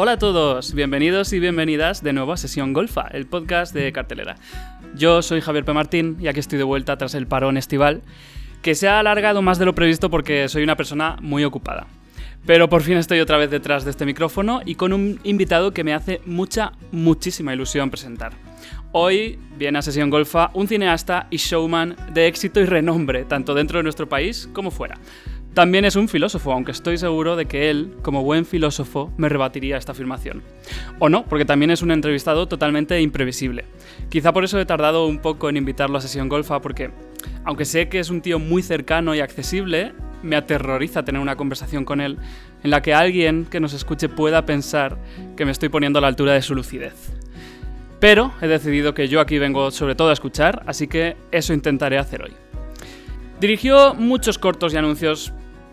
Hola a todos, bienvenidos y bienvenidas de nuevo a Sesión Golfa, el podcast de cartelera. Yo soy Javier P. Martín y aquí estoy de vuelta tras el parón estival, que se ha alargado más de lo previsto porque soy una persona muy ocupada. Pero por fin estoy otra vez detrás de este micrófono y con un invitado que me hace mucha, muchísima ilusión presentar. Hoy viene a Sesión Golfa un cineasta y showman de éxito y renombre, tanto dentro de nuestro país como fuera. También es un filósofo, aunque estoy seguro de que él, como buen filósofo, me rebatiría esta afirmación. O no, porque también es un entrevistado totalmente imprevisible. Quizá por eso he tardado un poco en invitarlo a Sesión Golfa, porque, aunque sé que es un tío muy cercano y accesible, me aterroriza tener una conversación con él en la que alguien que nos escuche pueda pensar que me estoy poniendo a la altura de su lucidez. Pero he decidido que yo aquí vengo sobre todo a escuchar, así que eso intentaré hacer hoy. Dirigió muchos cortos y anuncios,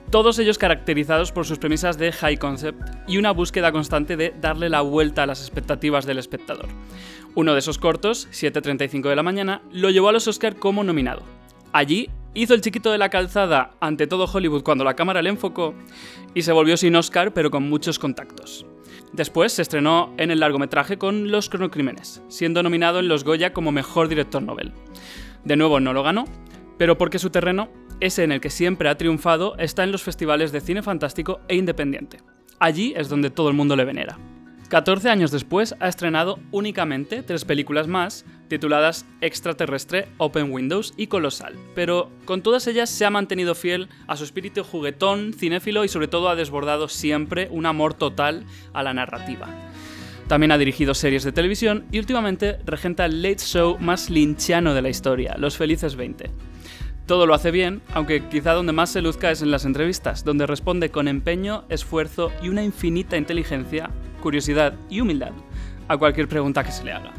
todos ellos caracterizados por sus premisas de high concept y una búsqueda constante de darle la vuelta a las expectativas del espectador. Uno de esos cortos, 7.35 de la mañana, lo llevó a los Oscar como nominado. Allí hizo el chiquito de la calzada ante todo Hollywood cuando la cámara le enfocó y se volvió sin Oscar pero con muchos contactos. Después se estrenó en el largometraje con Los Cronocrímenes, siendo nominado en los Goya como mejor director Nobel. De nuevo no lo ganó, pero porque su terreno, ese en el que siempre ha triunfado, está en los festivales de cine fantástico e independiente. Allí es donde todo el mundo le venera. 14 años después ha estrenado únicamente tres películas más, tituladas Extraterrestre, Open Windows y Colosal, pero con todas ellas se ha mantenido fiel a su espíritu juguetón, cinéfilo y sobre todo ha desbordado siempre un amor total a la narrativa. También ha dirigido series de televisión y últimamente regenta el late show más linchiano de la historia, Los Felices 20. Todo lo hace bien, aunque quizá donde más se luzca es en las entrevistas, donde responde con empeño, esfuerzo y una infinita inteligencia, curiosidad y humildad a cualquier pregunta que se le haga.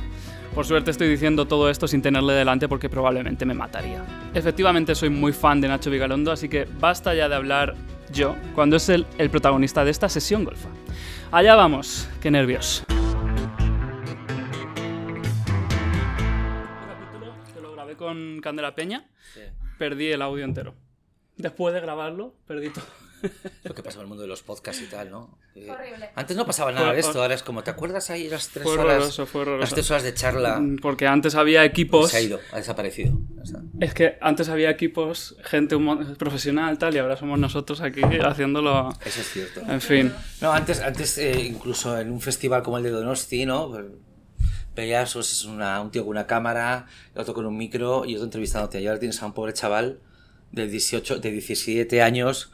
Por suerte estoy diciendo todo esto sin tenerle delante porque probablemente me mataría. Efectivamente soy muy fan de Nacho Vigalondo, así que basta ya de hablar yo cuando es él el protagonista de esta sesión golfa. Allá vamos, qué nervios. que lo grabé con Candela Peña, perdí el audio entero. Después de grabarlo, perdí todo. Lo que pasa en el mundo de los podcasts y tal, ¿no? Eh, Horrible. Antes no pasaba nada de esto, ahora es como, ¿te acuerdas ahí las tres Fue horas? horroroso, fue horroroso. Las tres horas de charla. Porque antes había equipos. Se ha ido, ha desaparecido. Es que antes había equipos, gente profesional tal, y ahora somos nosotros aquí haciéndolo. Eso es cierto. En fin. No, antes, antes eh, incluso en un festival como el de Donosti, ¿no? Veías pues, es una- un tío con una cámara, otro con un micro y otro entrevistándote. Y ahora tienes a un pobre chaval de 18, de 17 años.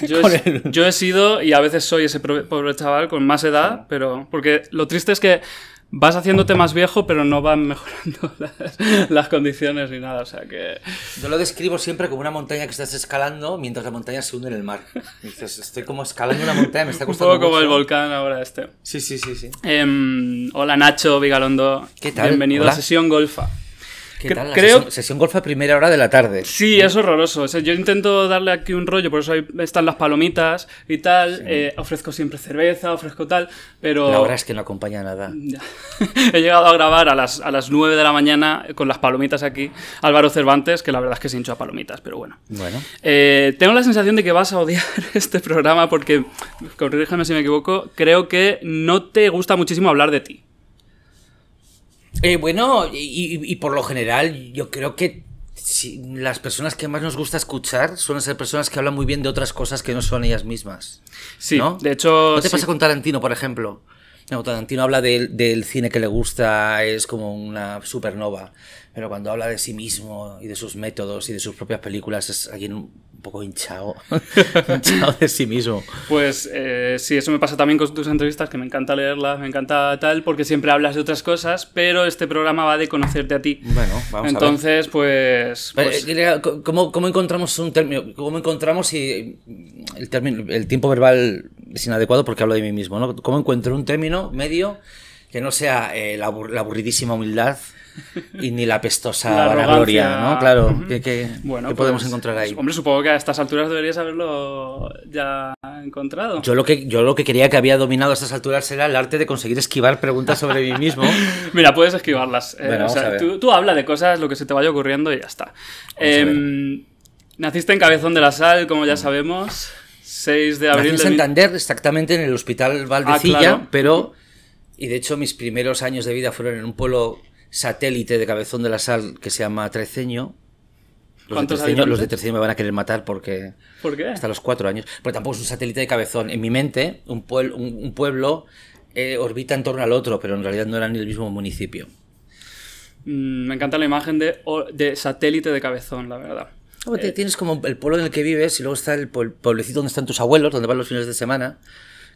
Yo he, el- yo he sido y a veces soy ese pobre chaval con más edad, pero. Porque lo triste es que vas haciéndote más viejo, pero no van mejorando las, las condiciones ni nada. O sea que. Yo lo describo siempre como una montaña que estás escalando mientras la montaña se hunde en el mar. Dices, estoy como escalando una montaña, me está Un costando poco como el volcán ahora este. Sí, sí, sí, sí. Em, hola Nacho Vigalondo. ¿Qué tal? Bienvenido Hola. a Sesión Golfa. ¿Qué tal? La creo- sesión, sesión golf a primera hora de la tarde. Sí, es horroroso. O sea, yo intento darle aquí un rollo, por eso ahí están las palomitas y tal. Eh, ofrezco siempre cerveza, ofrezco tal, pero... La hora es que no acompaña nada. He llegado a grabar a las, a las 9 de la mañana con las palomitas aquí. Álvaro Cervantes, que la verdad es que se hinchó a palomitas, pero bueno. Bueno. Eh, tengo la sensación de que vas a odiar este programa porque, corrígeme si me equivoco, creo que no te gusta muchísimo hablar de ti. Eh, bueno, y, por lo general, yo creo que si- las personas que más nos gusta escuchar suelen ser personas que hablan muy bien de otras cosas que no son ellas mismas. Sí, ¿No? de hecho... ¿No te sí. pasa con Tarantino, por ejemplo? No, Tarantino habla del cine que le gusta, es como una supernova. Pero cuando habla de sí mismo y de sus métodos y de sus propias películas, es alguien un poco hinchado. hinchado de sí mismo. Pues eh, sí, eso me pasa también con tus entrevistas, que me encanta leerlas, me encanta tal, porque siempre hablas de otras cosas, pero este programa va de conocerte a ti. Bueno, vamos a ver. Entonces, pues... Pues- eh, ¿Cómo, cómo encontramos un término? ¿Cómo encontramos si el, término, el tiempo verbal es inadecuado porque hablo de mí mismo? ¿no? ¿Cómo encuentro un término medio que no sea eh, la, la aburridísima humildad y ni la pestosa La arrogancia. ¿no? Claro, Ujú. ¿qué, qué- Bueno, qué podemos pues, encontrar ahí? Hombre, supongo que a estas alturas deberías haberlo ya encontrado. Yo lo, que, yo lo que quería que había dominado a estas alturas era el arte de conseguir esquivar preguntas sobre mí mismo. Mira, puedes esquivarlas. eh, Bueno, o vamos sea, tú, tú habla de cosas, lo que se te vaya ocurriendo y ya está. Em, naciste en Cabezón de la Sal, como ya sabemos. 6 de Nací abril en de mil- Santander, exactamente en el Hospital Valdecilla, Ah, claro. pero... Y de hecho mis primeros años de vida fueron en un pueblo satélite de Cabezón de la Sal que se llama Treceño. Los de, ¿Cuántos Treceño, los de habitantes? Treceño me van a querer matar porque... ¿Por qué? Hasta los cuatro años. Pero tampoco es un satélite de Cabezón. En mi mente, un, puel- un, un pueblo eh, orbita en torno al otro, pero en realidad no eran ni el mismo municipio. Mm, me encanta la imagen de, satélite de cabezón, la verdad. Te- Tienes como el pueblo en el que vives y luego está el pueblecito donde están tus abuelos, donde van los fines de semana.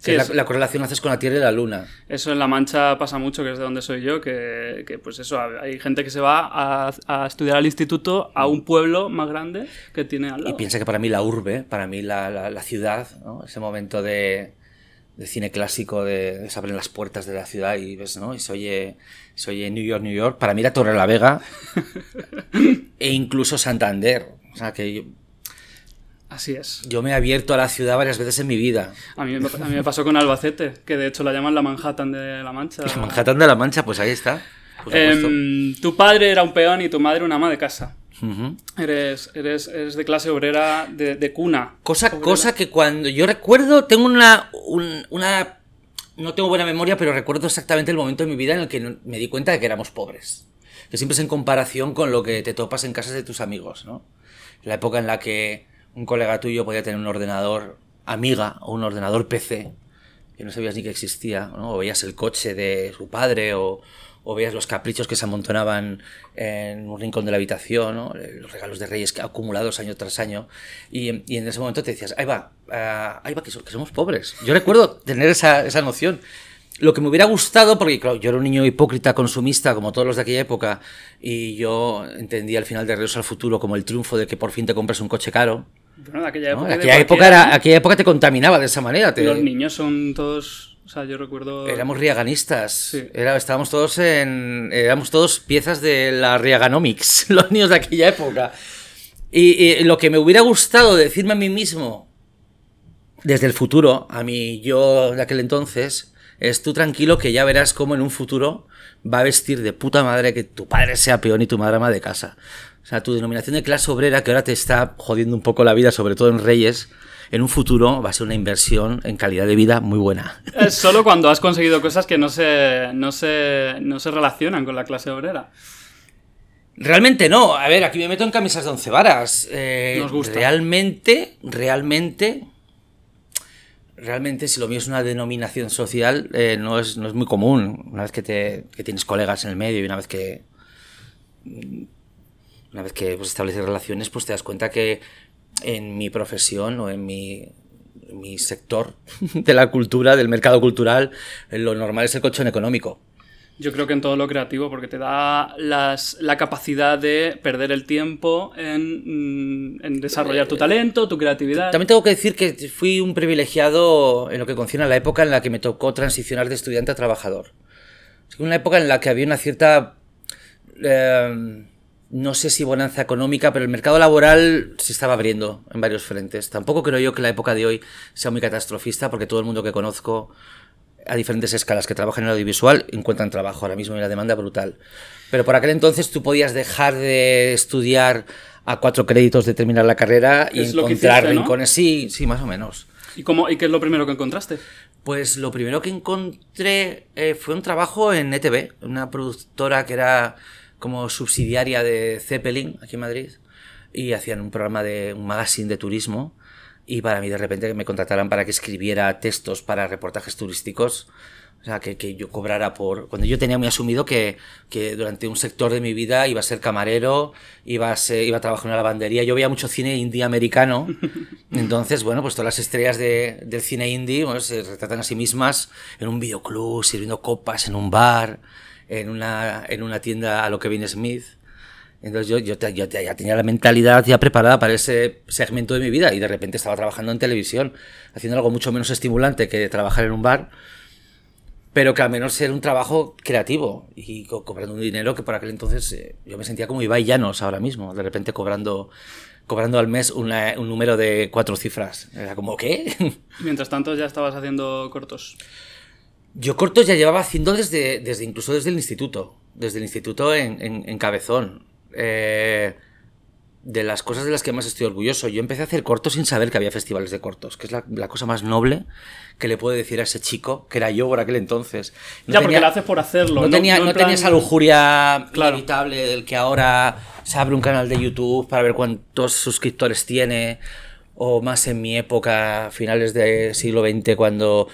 Que Sí, es- la, la correlación haces con la Tierra y la Luna. Eso en La Mancha pasa mucho, que es de donde soy yo, que, que, pues eso, hay gente que se va a, a estudiar al instituto a un pueblo más grande que tiene al Y lado. piensa que para mí la urbe, para mí la, la- la ciudad, ¿no? ese momento de, de cine clásico, de, de se abren las puertas de la ciudad y ves, ¿no? Y se oye, se oye New York, New York. Para mí era Torre la Vega e incluso Santander. O sea que Así es. yo me he abierto a la ciudad varias veces en mi vida. A mí, me- a mí me pasó con Albacete, que de hecho la llaman la Manhattan de La Mancha. La Manhattan de la Mancha, pues ahí está. Em, tu padre era un peón y tu madre una ama de casa. Eres, eres, eres de clase obrera de, de cuna. Cosa, Obrera. cosa que cuando yo recuerdo, tengo una, un- una... No tengo buena memoria, pero recuerdo exactamente el momento de mi vida en el que me di cuenta de que éramos pobres. Que siempre es en comparación con lo que te topas en casas de tus amigos, ¿no? La época en la que un colega tuyo podía tener un ordenador amiga o un ordenador PC, que no sabías ni que existía, ¿no? O veías el coche de su padre o, o veías los caprichos que se amontonaban en un rincón de la habitación, ¿no? los regalos de reyes acumulados año tras año. Y, en ese momento te decías, ahí va, ah, ahí va, que somos pobres. Yo recuerdo tener esa, esa noción. Lo que me hubiera gustado, porque claro, yo era un niño hipócrita, consumista, como todos los de aquella época, y yo entendía al final de Regreso al Futuro como el triunfo de que por fin te compras un coche caro. Bueno, aquella época. Aquella, era, aquella época te contaminaba de esa manera. Te, Los niños son todos. O sea, yo recuerdo. Éramos riaganistas. Sí. Era, estábamos todos en. Éramos todos piezas de la Riaganomics, los niños de aquella época. Y, y lo que me hubiera gustado decirme a mí mismo desde el futuro, a mí yo de aquel entonces, es tú tranquilo que ya verás cómo en un futuro va a vestir de puta madre que tu padre sea peón y tu madre ama de casa. O sea, tu denominación de clase obrera, que ahora te está jodiendo un poco la vida, sobre todo en Reyes, en un futuro va a ser una inversión en calidad de vida muy buena. Es solo cuando has conseguido cosas que no se, no se, no se relacionan con la clase obrera. Realmente no. A ver, aquí me meto en camisas de once varas. Eh, Nos gusta. Realmente, realmente, realmente, si lo mío es una denominación social, eh, no, es, no es muy común. Una vez que, te, que tienes colegas en el medio y una vez que. Una vez que pues, estableces relaciones, pues te das cuenta que en mi profesión o en mi, en mi sector de la cultura, del mercado cultural, eh, lo normal es el colchón económico. Yo creo que en todo lo creativo, porque te da las, la capacidad de perder el tiempo en, mm, en desarrollar tu talento, tu creatividad. También tengo que decir que fui un privilegiado en lo que concierne a la época en la que me tocó transicionar de estudiante a trabajador. Una época en la que había una cierta, eh, no sé si bonanza económica, pero el mercado laboral se estaba abriendo en varios frentes. Tampoco creo yo que la época de hoy sea muy catastrofista, porque todo el mundo que conozco a diferentes escalas que trabajan en el audiovisual encuentran trabajo ahora mismo y la demanda brutal. Pero por aquel entonces tú podías dejar de estudiar a cuatro créditos de terminar la carrera y encontrar hiciste, ¿no? rincones. Sí, sí, más o menos. ¿Y, cómo, ¿Y qué es lo primero que encontraste? Pues lo primero que encontré eh, fue un trabajo en ETV, una productora que era como subsidiaria de Zeppelin aquí en Madrid y hacían un programa de un magazine de turismo y para mí de repente que me contrataran para que escribiera textos para reportajes turísticos, o sea, que, que yo cobrara por... Cuando yo tenía muy asumido que, que durante un sector de mi vida iba a ser camarero, iba a, ser, iba a trabajar en una lavandería, yo veía mucho cine indie americano, entonces, bueno, pues todas las estrellas de- del cine indie bueno, se retratan a sí mismas en un videoclub, sirviendo copas en un bar, en una, en una tienda a lo Kevin Smith. Entonces yo, yo, yo ya tenía la mentalidad ya preparada para ese segmento de mi vida y de repente estaba trabajando en televisión, haciendo algo mucho menos estimulante que trabajar en un bar, pero que al menos era un trabajo creativo y co- cobrando un dinero que por aquel entonces eh, yo me sentía como Ibai Llanos ahora mismo, de repente cobrando, cobrando al mes una- un número de cuatro cifras. Era como, ¿qué? Mientras tanto ya estabas haciendo cortos. Yo cortos ya llevaba haciendo desde, desde incluso desde el instituto, desde el instituto en, en- en Cabezón. Eh, de las cosas de las que más estoy orgulloso. Yo empecé a hacer cortos sin saber que había festivales de cortos, que es la, la cosa más noble que le puedo decir a ese chico, que era yo por aquel entonces. ya, porque lo haces por hacerlo. No, tenía, no, en tenía plan- esa lujuria Claro. inevitable del que ahora se abre un canal de YouTube para ver cuántos suscriptores tiene, o más en mi época, finales del siglo XX, cuando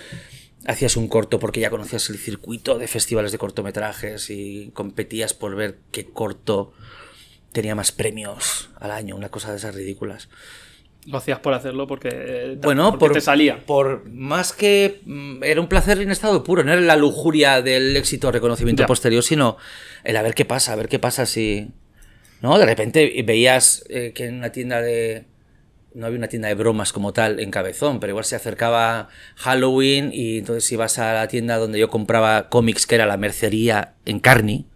hacías un corto porque ya conocías el circuito de festivales de cortometrajes y competías por ver qué corto tenía más premios al año, una cosa de esas ridículas. Lo hacías por hacerlo porque, eh, Bueno, porque por, te salía. Por más que mm, era un placer en estado puro, no era la lujuria del éxito o reconocimiento Ya. posterior, sino el a ver qué pasa, a ver qué pasa si. ¿No? De repente veías eh, que en una tienda de. No había una tienda de bromas como tal en Cabezón, pero igual se acercaba Halloween y entonces ibas a la tienda donde yo compraba cómics, que era la mercería en Carney,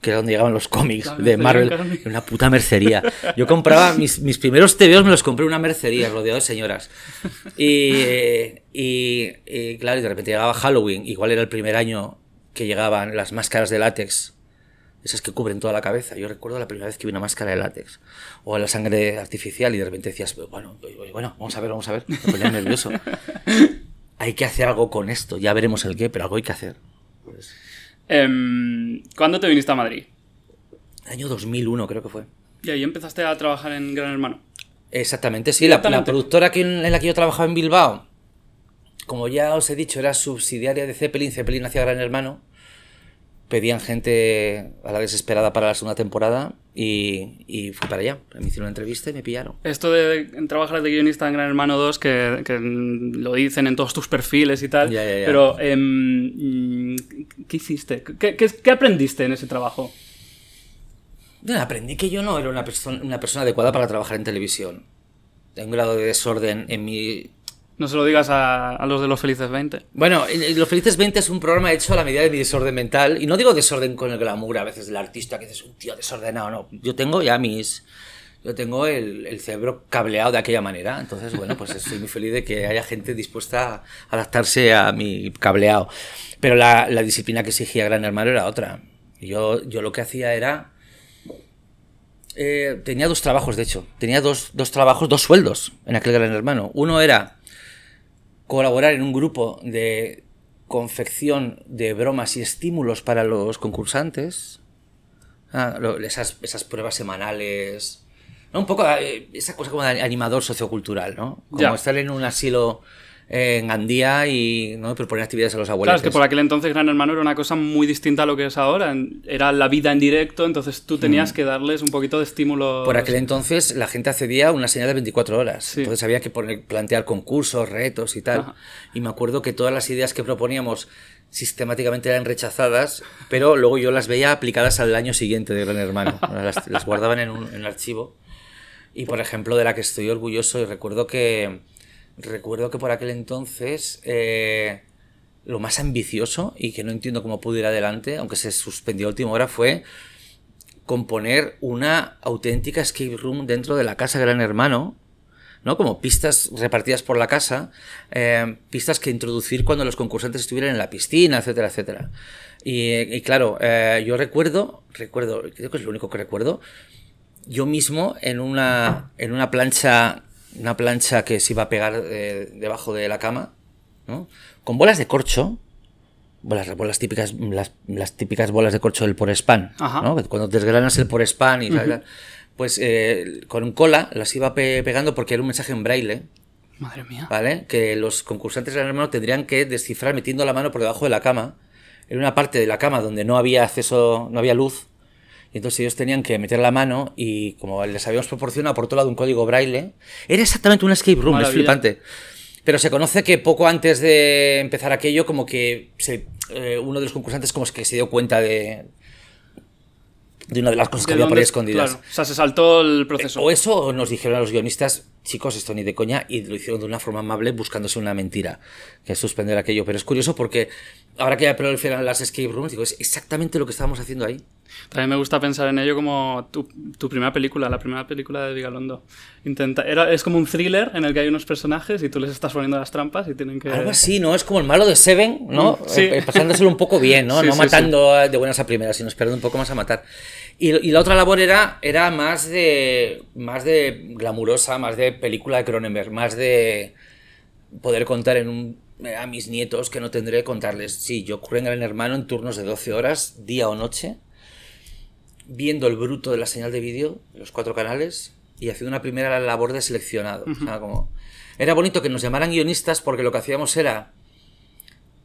que era donde llegaban los cómics de en Marvel. Era una puta mercería. Yo compraba mis, mis primeros TVOs, me los compré en una mercería, rodeado de señoras. Y, y, y, claro, y de repente llegaba Halloween, igual era el primer año que llegaban las máscaras de látex, esas que cubren toda la cabeza. Yo recuerdo la primera vez que vi una máscara de látex, o la sangre artificial, y de repente decías, bueno, bueno, vamos a ver, vamos a ver, me ponía nervioso. Hay que hacer algo con esto, ya veremos el qué, pero algo hay que hacer. Pues, Em, ¿Cuándo te viniste a Madrid? año 2001 creo que fue. Y ahí empezaste a trabajar en Gran Hermano. Exactamente, sí. La, productora que, en la que yo trabajaba en Bilbao, como ya os he dicho, era subsidiaria de Zeppelin. Zeppelin hacía Gran Hermano. Pedían gente a la desesperada para la segunda temporada y, y fui para allá. Me hicieron una entrevista y me pillaron. Esto de trabajar de guionista en Gran Hermano 2, que, que lo dicen en todos tus perfiles y tal. Ya, ya, ya. Pero, em, ¿qué hiciste? ¿Qué, qué, qué aprendiste en ese trabajo? Yo aprendí que yo no era una, persona una persona adecuada para trabajar en televisión. Hay un grado de desorden en mi No se lo digas a, los de los Felices 20. Bueno, en- en Los Felices 20 es un programa hecho a la medida de mi desorden mental. Y no digo desorden con el glamour a veces del artista, que es un tío desordenado, no. Yo tengo ya mis. Yo tengo el, el cerebro cableado de aquella manera. Entonces, bueno, pues estoy muy feliz de que haya gente dispuesta a adaptarse a mi cableado. Pero la, la disciplina que exigía Gran Hermano era otra. Yo, yo lo que hacía era. eh, tenía dos trabajos, de hecho. Tenía dos, dos trabajos, dos sueldos en aquel Gran Hermano. Uno era colaborar en un grupo de confección de bromas y estímulos para los concursantes. Ah, lo- esas, esas pruebas semanales. ¿no? Un poco eh, esa cosa como de animador sociocultural, ¿no? Como Ya. estar en un asilo en Gandía y ¿no? proponer actividades a los abuelos. Claro, es que por aquel entonces Gran Hermano era una cosa muy distinta a lo que es ahora. Era la vida en directo, entonces tú tenías que darles un poquito de estímulo. Mm. Por aquel entonces la gente accedía a una señal de 24 horas. Sí. Entonces había que poner, plantear concursos, retos y tal. Ajá. Y me acuerdo que todas las ideas que proponíamos sistemáticamente eran rechazadas, pero luego yo las veía aplicadas al año siguiente de Gran Hermano. Las, las guardaban en un, en un archivo. Y por ejemplo, de la que estoy orgulloso, y recuerdo que, recuerdo que por aquel entonces eh, lo más ambicioso y que no entiendo cómo pudo ir adelante, aunque se suspendió a última hora, fue componer una auténtica escape room dentro de la casa Gran Hermano, ¿no? Como pistas repartidas por la casa, eh, pistas que introducir cuando los concursantes estuvieran en la piscina, etcétera, etcétera. Y, y claro, eh, yo recuerdo, recuerdo, creo que es lo único que recuerdo, yo mismo en una, en una plancha, una plancha que se iba a pegar eh, debajo de la cama, ¿no? Con bolas de corcho, bolas, bolas típicas, las, las típicas bolas de corcho del Porespan, Ajá. ¿no? Cuando desgranas el Porespan y tal, pues eh, con cola las iba pe- pegando porque era un mensaje en braille, Madre mía. ¿vale? Que los concursantes de Gran Hermano tendrían que descifrar metiendo la mano por debajo de la cama, en una parte de la cama donde no había acceso, no había luz, y entonces ellos tenían que meter la mano y como les habíamos proporcionado por otro lado un código braille, era exactamente un escape room, es flipante. Pero se conoce que poco antes de empezar aquello, como que se- eh, uno de los concursantes como que se dio cuenta de, de una de las cosas que ¿De había por ahí escondidas. claro, o sea, se saltó el proceso. O eso o nos dijeron a los guionistas, chicos, esto ni de coña, y lo hicieron de una forma amable buscándose una mentira, que es suspender aquello. Pero es curioso porque ahora que ya proliferan las escape rooms, digo, es exactamente lo que estábamos haciendo ahí. También me gusta pensar en ello como tu, tu primera película, la primera película de Vigalondo. Intenta, era, es como un thriller en el que hay unos personajes y tú les estás poniendo las trampas y tienen que... Algo así, ¿no? Es como el malo de Seven, ¿no? Mm, sí. Eh, pasándoselo un poco bien, ¿no? Sí, no sí, matando de buenas a primeras, sino esperando un poco más a matar. Y, y la otra labor era, era más de más de glamurosa, más de película de Cronenberg, más de poder contar en un, a mis nietos que no tendré contarles. Sí, yo ocurre en Gran Hermano en turnos de 12 horas, día o noche, viendo el bruto de la señal de vídeo, los cuatro canales, y haciendo una primera labor de seleccionado. O sea, como... Era bonito que nos llamaran guionistas porque lo que hacíamos era,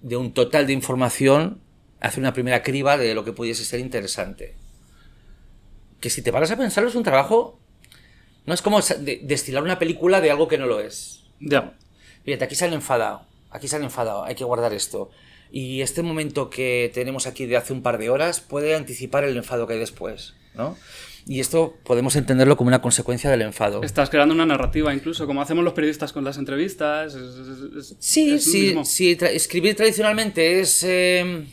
de un total de información, hacer una primera criba de lo que pudiese ser interesante. Que si te paras a pensarlo es un trabajo... No es como destilar una película de algo que no lo es. Ya. Fíjate, aquí se han enfadado. Aquí se han enfadado. Hay que guardar esto. Y este momento que tenemos aquí de hace un par de horas puede anticipar el enfado que hay después, ¿no? Y esto podemos entenderlo como una consecuencia del enfado. Estás creando una narrativa incluso, como hacemos los periodistas con las entrevistas. es- Sí, es sí, sí. tra- escribir tradicionalmente es eh,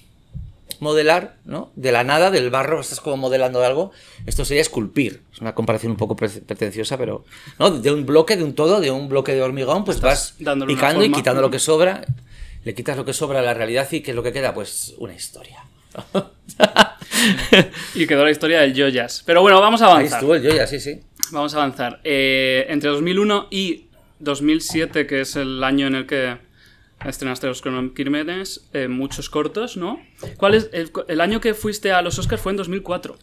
modelar, ¿no? De la nada, del barro, estás como modelando algo. Esto sería esculpir. Es una comparación un poco pre- pretenciosa, pero, ¿no? De un bloque, de un todo, de un bloque de hormigón, pues vas picando y quitando lo que sobra. Le quitas lo que sobra a la realidad y ¿qué es lo que queda? Pues una historia. Y quedó la historia del Joyas. Pero bueno, vamos a Ahí avanzar. estuvo el yo ya, sí, sí. Vamos a avanzar. Eh, entre 2001 y 2007, que es el año en el que estrenaste los Crímenes, eh, muchos cortos, ¿no? ¿Cuál es el, el año que fuiste a los Oscars? Fue en 2004.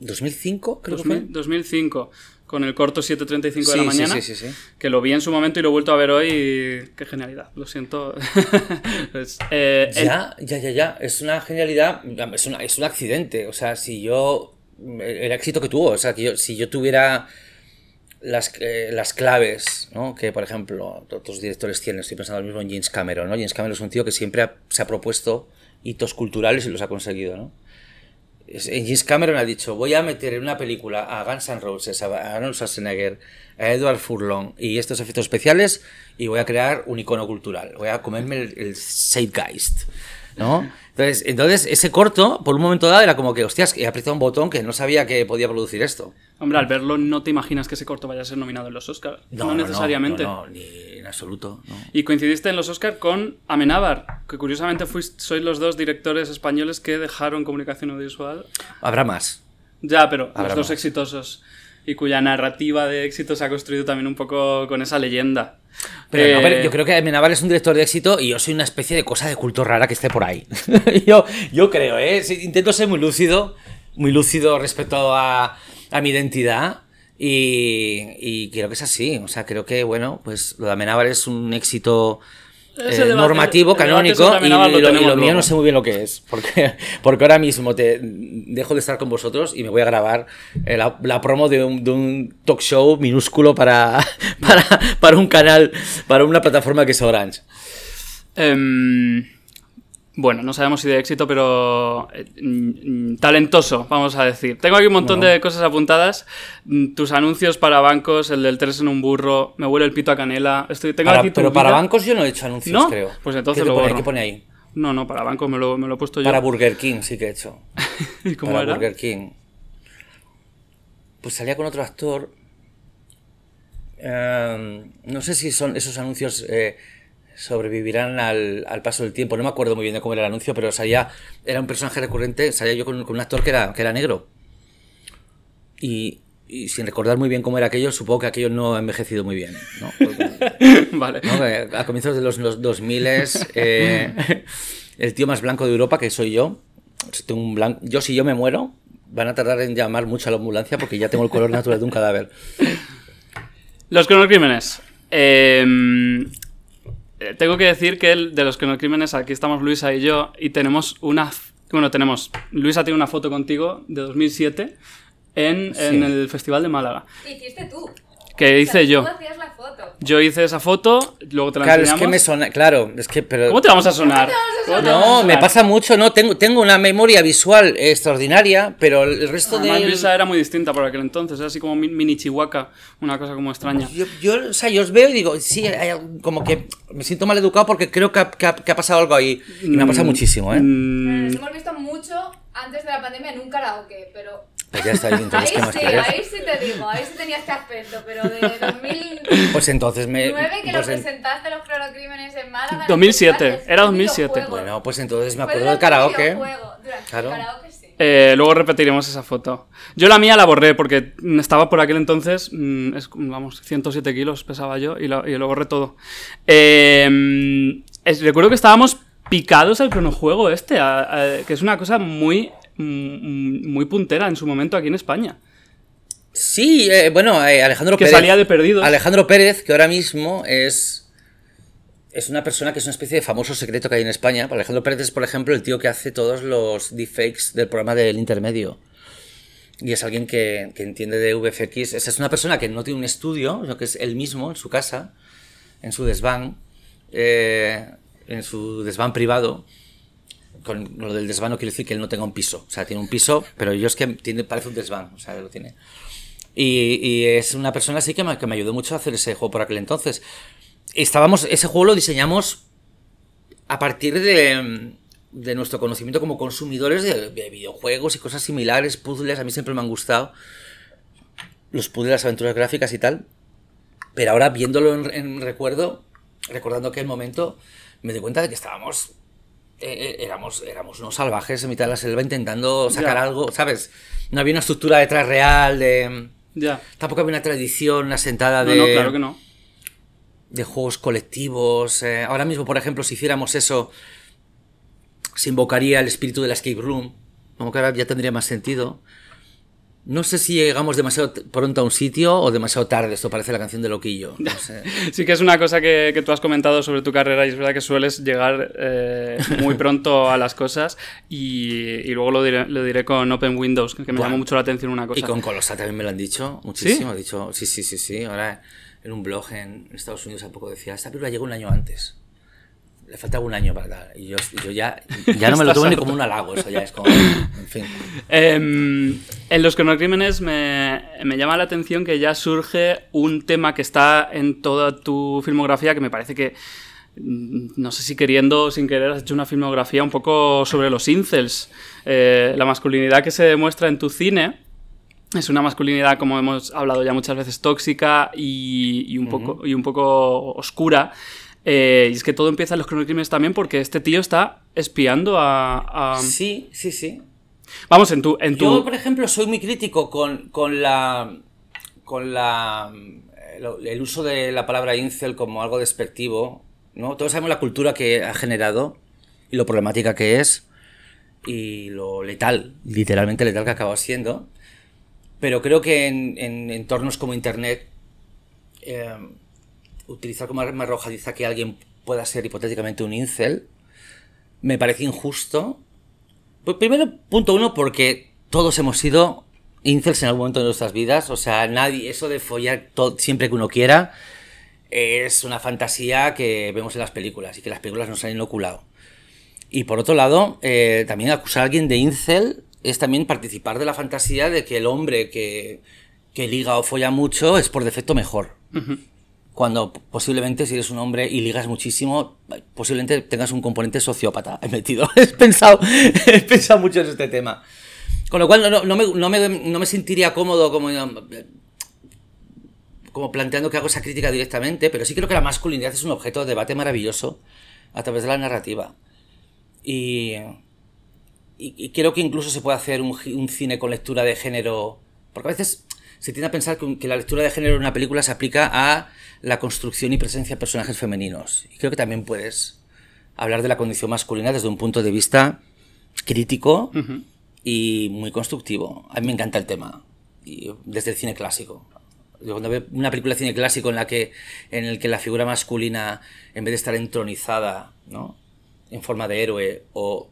2005, creo que 2000 fue. 2005, con el corto 7.35 de Sí, la sí, mañana. sí, sí, sí. Que lo vi en su momento y lo he vuelto a ver hoy. y Qué genialidad, lo siento. Pues, eh, el- Ya, ya, ya, ya. Es una genialidad. Es, una- es un accidente. O sea, si yo. El éxito que tuvo. O sea, que yo, si yo tuviera las, eh, las claves, ¿no? Que, por ejemplo, otros directores tienen. Estoy pensando mismo en James Cameron, ¿no? James Cameron es un tío que siempre se ha propuesto hitos culturales y los ha conseguido, ¿no? James Cameron ha dicho, voy a meter en una película a Guns N' Roses, a Arnold Schwarzenegger, a Edward Furlong y estos efectos especiales y voy a crear un icono cultural. Voy a comerme el zeitgeist, ¿no? Entonces, entonces, ese corto, por un momento dado, era como que, hostias, he apretado un botón que no sabía que podía producir esto. Hombre, al verlo no te imaginas que ese corto vaya a ser nominado en los Oscars. No, necesariamente. No, no, ni en absoluto. no. Y coincidiste en los Oscars con Amenábar, que curiosamente fuis- sois los dos directores españoles que dejaron comunicación audiovisual. Habrá más. Ya, pero Habrá los dos más. exitosos. Y cuya narrativa de éxito se ha construido también un poco con esa leyenda. Pero, no, Eh, pero yo creo que Amenábar es un director de éxito y yo soy una especie de cosa de culto rara que esté por ahí. yo, yo creo, ¿eh? Intento ser muy lúcido, muy lúcido respecto a, a mi identidad y, y creo que es así. O sea, creo que, bueno, pues lo de Amenábar es un éxito eh, normativo, canónico y, lo y mío luego. no sé muy bien lo que es. Porque, porque ahora mismo te dejo de estar con vosotros y me voy a grabar eh, la, la promo de un, de un talk show minúsculo para, para, para un canal, para una plataforma que es Orange. Em, bueno, no sabemos si de éxito, pero eh, mm, talentoso, vamos a decir. Tengo aquí un montón de cosas apuntadas. Mm, Tus anuncios para bancos, el del 3 en un burro, me huele el pito a canela. Estoy, tengo Para- aquí pero para bancos yo no he hecho anuncios, ¿No? creo. Pues entonces ¿Qué, te lo pone. ¿Qué pone ahí? No, no, para bancos me lo, me lo he puesto yo. Para Burger King sí que he hecho. ¿Y cómo para era? Burger King. Pues salía con otro actor. Em, no sé si son esos anuncios eh, sobrevivirán al, al paso del tiempo. No me acuerdo muy bien de cómo era el anuncio, pero salía. Era un personaje recurrente. Salía yo con, con un actor que era, que era negro. Y, y sin recordar muy bien cómo era aquello, supongo que aquello no ha envejecido muy bien. ¿no? Porque- vale. ¿no? Eh, A comienzos de los, los 2000 eh, el tío más blanco de Europa, que soy yo, tengo un blan- yo si yo me muero, van a tardar en llamar mucho a la ambulancia porque ya tengo el color natural de un cadáver. Los cronocrímenes. Em, eh, tengo que decir que el, de los cronocrímenes, aquí estamos Luisa y yo, y tenemos una. Bueno, tenemos. Luisa tiene una foto contigo de 2007 en, Sí. en el Festival de Málaga. ¿Qué hiciste tú? Que hice yo. Tú la foto. Yo hice esa foto, luego te la Claro, es enseñamos. que me suena, claro, es que pero ¿Cómo te vamos a sonar? ¿Cómo te vamos a no, me pasa mucho, no tengo tengo una memoria visual extraordinaria, pero el resto Además, de Luisa era muy distinta por aquel entonces, era así como mi- mini chihuahua, una cosa como extraña. yo, yo, o sea, yo os veo y digo, sí, hay algo- como que me siento mal educado porque creo que ha, que ha- que ha pasado algo ahí. Y me ha pasado muchísimo, ¿eh? Mm, Nos hemos visto mucho antes de la pandemia en un karaoke, pero Pues ya está ahí, ahí entonces, ¿qué más sí, ahí sí te digo, ahí sí tenía este aspecto, pero de 2009 Pues entonces me... que lo pues en- presentaste los cronocrímenes en Málaga. en el 2007, festival, era un 2007. videojuego. Bueno, pues entonces me acuerdo del karaoke. Claro. karaoke sí. Eh, luego repetiremos esa foto. Yo la mía la borré porque estaba por aquel entonces, mm, es- vamos, 107 kilos pesaba yo y lo, y lo borré todo. Eh, es- recuerdo que estábamos picados al cronojuego este, a- a- que es una cosa muy, muy puntera en su momento aquí en España. Sí, eh, bueno, eh, Alejandro Que Pérez. salía de. Alejandro Pérez, que ahora mismo es. Es una persona que es una especie de famoso secreto que hay en España. Alejandro Pérez es, por ejemplo, el tío que hace todos los deepfakes del programa del intermedio. Y es alguien que, que entiende de VFX. Esa es una persona que no tiene un estudio, sino que es él mismo en su casa, en su desván, eh, en su desván privado. Con lo del desván no quiere decir que él no tenga un piso. O sea, tiene un piso, pero yo es que tiene, parece un desván. O sea, lo tiene. Y, y es una persona así que me, que me ayudó mucho a hacer ese juego por aquel entonces. Estábamos, ese juego lo diseñamos a partir de, de nuestro conocimiento como consumidores de, de videojuegos y cosas similares, puzzles, a mí siempre me han gustado. Los puzzles, las aventuras gráficas y tal. Pero ahora viéndolo en, en recuerdo, recordando aquel momento, me di cuenta de que estábamos eh, eh, éramos, éramos unos salvajes en mitad de la selva intentando sacar Ya. algo, ¿sabes? No había una estructura detrás real de... Ya. Tampoco había una tradición asentada No, de, no, claro que no. de juegos colectivos. eh, ahora mismo, por ejemplo, si hiciéramos eso, se invocaría el espíritu de la escape room. Como que ahora ya tendría más sentido. No sé si llegamos demasiado pronto a un sitio o demasiado tarde. Esto parece la canción de Loquillo. No sé. Sí que es una cosa que, que tú has comentado sobre tu carrera y es verdad que sueles llegar eh, muy pronto a las cosas y, y luego lo diré, lo diré con Open Windows, que me Buah. llamó mucho la atención una cosa. Y con Colosal también me lo han dicho muchísimo. Ha dicho, sí, sí, sí, sí. Ahora en un blog en Estados Unidos hace poco decía, esta película llegó un año antes. Le faltaba un año para dar. Y yo, ya, ya no me lo tomo ni como un halago. Eso ya es como, en fin. Em, en los cronocrímenes me, me llama la atención que ya surge un tema que está en toda tu filmografía que me parece que mm, no sé si queriendo o sin querer has hecho una filmografía un poco sobre los incels. Eh, la masculinidad que se demuestra en tu cine es una masculinidad, como hemos hablado ya muchas veces, tóxica y, y un, poco, y un poco oscura. Eh, y es que todo empieza en los cronocrímenes también porque este tío está espiando a... a- Sí, sí, sí. Vamos, en tu... En tu... Yo, por ejemplo, soy muy crítico con, con la. con la. el, el uso de la palabra incel como algo despectivo. ¿no? Todos sabemos la cultura que ha generado y lo problemática que es y lo letal, literalmente letal que ha acabado siendo. Pero creo que en, en entornos como Internet, eh, utilizar como arma arrojadiza que alguien pueda ser hipotéticamente un incel me parece injusto. Pues primero, punto uno, porque todos hemos sido incels en algún momento de nuestras vidas. O sea, nadie, eso de follar to- siempre que uno quiera es una fantasía que vemos en las películas y que las películas nos han inoculado. Y por otro lado, eh, también acusar a alguien de incel es también participar de la fantasía de que el hombre que, que liga o folla mucho es por defecto mejor. Cuando posiblemente si eres un hombre y ligas muchísimo, posiblemente tengas un componente sociópata he metido. He pensado, he pensado mucho en este tema. Con lo cual no, me, no me- no me sentiría cómodo como, como planteando que hago esa crítica directamente, pero sí creo que la masculinidad es un objeto de debate maravilloso a través de la narrativa. Y, y, creo que incluso se puede hacer un cine con lectura de género, porque a veces se tiende a pensar que, la lectura de género en una película se aplica a la construcción y presencia de personajes femeninos. Y creo que también puedes hablar de la condición masculina desde un punto de vista crítico y muy constructivo. A mí me encanta el tema, y desde el cine clásico. Yo cuando veo una película de cine clásico en la que en el que la figura masculina en vez de estar entronizada, ¿no? en forma de héroe o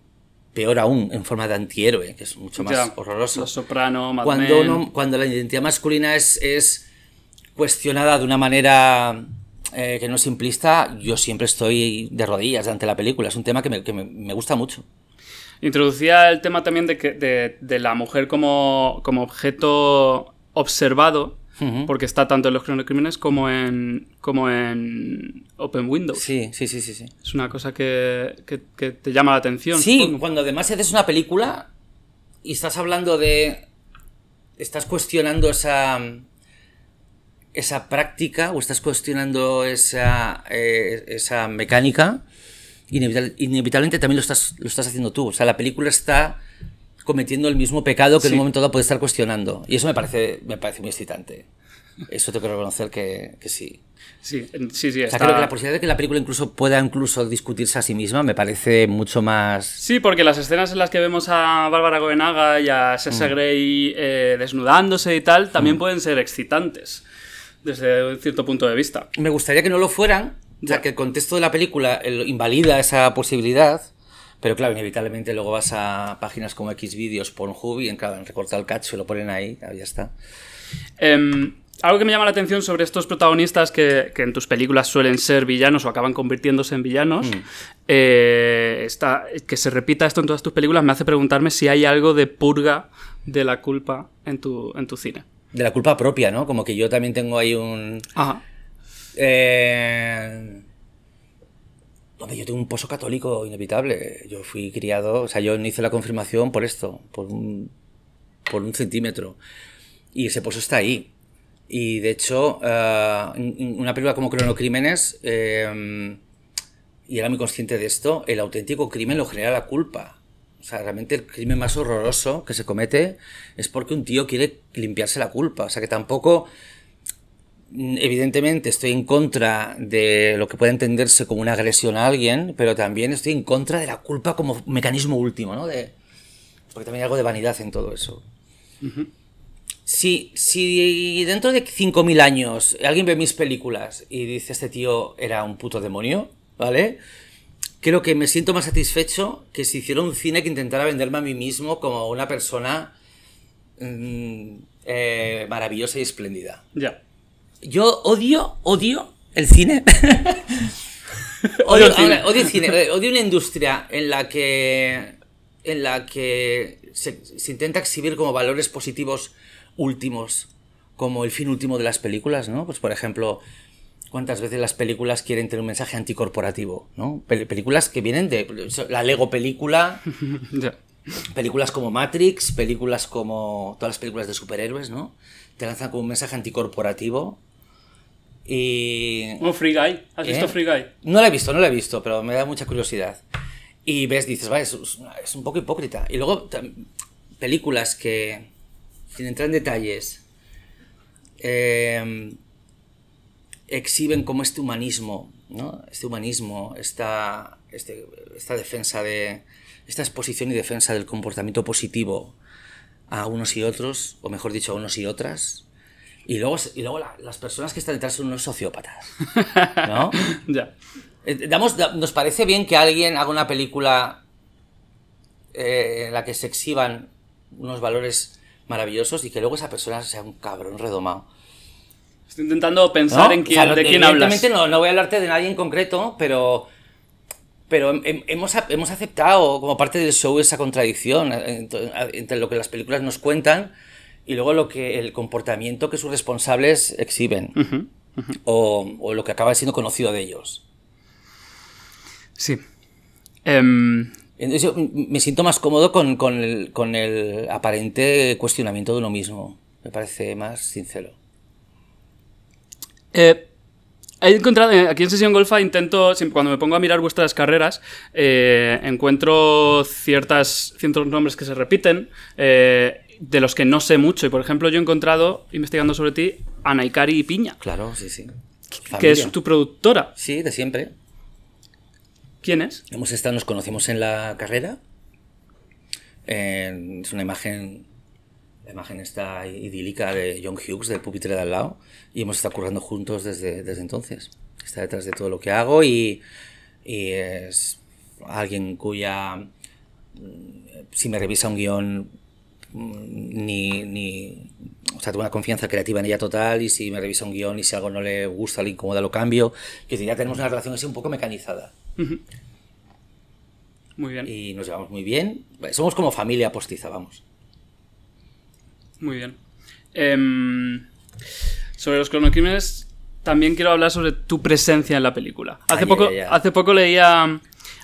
peor aún en forma de antihéroe, que es mucho más Ya, horroroso. Soprano, Mad Cuando, cuando la identidad masculina es, es cuestionada de una manera eh, que no es simplista, yo siempre estoy de rodillas ante la película. Es un tema que me, que me- me gusta mucho. Introducía el tema también de, que, de, de la mujer como, como objeto observado, Porque está tanto en los cronocrímenes como en, como en Open Windows. Sí, sí, sí, sí. sí. Es una cosa que, que- que te llama la atención. Sí, supongo. cuando además haces una película y estás hablando de... Estás cuestionando esa... Esa práctica o estás cuestionando esa, eh, esa mecánica, inevitablemente también lo estás, lo estás haciendo tú. O sea, la película está cometiendo el mismo pecado que en Sí. un momento dado puede estar cuestionando. Y eso me parece, me parece muy excitante. Eso tengo que reconocer que, que sí. Sí, en- sí, sí. O sea, está- creo que la posibilidad de que la película incluso pueda incluso discutirse a sí misma me parece mucho más... Sí, porque las escenas en las que vemos a Bárbara Goenaga y a Sasha Mm. Grey eh, desnudándose y tal, también pueden ser excitantes desde un cierto punto de vista. Me gustaría que no lo fueran, o sea, Ya. que el contexto de la película el- invalida esa posibilidad, pero claro, inevitablemente luego vas a páginas como Xvideos, Pornhub y en, claro, han recortado el cacho y lo ponen ahí, claro, ya está. Em, algo que me llama la atención sobre estos protagonistas que, que en tus películas suelen ser villanos o acaban convirtiéndose en villanos, Mm. eh, está- que se repita esto en todas tus películas me hace preguntarme si hay algo de purga de la culpa en tu, en tu cine. De la culpa propia, ¿no? Como que yo también tengo ahí un... Ajá. Eh... Hombre, yo tengo un pozo católico inevitable. Yo fui criado, o sea, yo no hice la confirmación por esto, por un, por un centímetro. Y ese pozo está ahí. Y de hecho, en una película como Cronocrímenes, eh, y era muy consciente de esto, el auténtico crimen lo genera la culpa. O sea, realmente el crimen más horroroso que se comete es porque un tío quiere limpiarse la culpa. O sea, que tampoco evidentemente estoy en contra de lo que puede entenderse como una agresión a alguien, pero también estoy en contra de la culpa como mecanismo último, ¿no? De, porque también hay algo de vanidad en todo eso. si, si dentro de 5.000 años alguien ve mis películas y dice este tío era un puto demonio, ¿vale? Creo que me siento más satisfecho que si hiciera un cine que intentara venderme a mí mismo como una persona mm, eh, maravillosa y espléndida. Ya. Yo odio, odio el cine. Odio odio, el cine. ahora, odio el cine. eh, Odio una industria en la que. en la que se, se intenta exhibir como valores positivos últimos. Como el fin último de las películas, ¿no? Pues por ejemplo. ¿Cuántas veces las películas quieren tener un mensaje anticorporativo? ¿no? Pel- películas que vienen de la Lego película, películas como Matrix, películas como todas las películas de superhéroes, ¿no? Te lanzan como un mensaje anticorporativo. Y. Oh, Free Guy. ¿Has ¿Eh? visto Free Guy? No la he visto, no la he visto, pero me da mucha curiosidad. Y ves, dices, vale, es, es un poco hipócrita. Y luego, películas que, sin entrar en detalles, eh, exhiben como este humanismo, ¿no? Este humanismo, esta, este- esta defensa de. esta exposición y defensa del comportamiento positivo a unos y otros, o mejor dicho, a unos y otras. Y luego, y luego la- las personas que están detrás son unos sociópatas. ¿No? Ya. Eh, Damos, da- ¿Nos parece bien que alguien haga una película eh, en la que se exhiban unos valores maravillosos y que luego esa persona sea un cabrón redomado? Estoy intentando pensar ¿No? en O quién, sea, no- de quién hablas. No, no voy a hablarte de nadie en concreto, pero, pero hem- hem- hemos, hemos aceptado como parte del show esa contradicción eh, entre lo que las películas nos cuentan y luego lo que el comportamiento que sus responsables exhiben o, o lo que acaba siendo conocido de ellos. Sí. Em, Entonces yo m- me siento más cómodo con, con el, con el aparente cuestionamiento de uno mismo. Me parece más sincero. Eh, he encontrado, eh, aquí en Sesión Golfa intento, cuando me pongo a mirar vuestras carreras, eh, encuentro ciertas, ciertos nombres que se repiten, eh, de los que no sé mucho. Y por ejemplo, yo he encontrado, investigando sobre ti, a Naikari y Piña, Claro, sí, sí. que es tu productora. Sí, de siempre. ¿Quién es? Hemos estado, nos conocimos en la carrera. Eh, es una imagen, la imagen está idílica de John Hughes, del pupitre de al lado, y hemos estado currando juntos desde, desde entonces. Está detrás de todo lo que hago y, y es alguien cuya, mm, si me revisa un guion, ni, ni, o sea, tengo una confianza creativa en ella total y si me revisa un guion y si algo no le gusta, le incomoda, lo cambio. Que ya tenemos una relación así un poco mecanizada Muy bien, y nos llevamos muy bien. Somos como familia postiza, vamos. muy bien. Em, sobre los cronocrímenes, también quiero hablar sobre tu presencia en la película. Hace, poco, hace poco leía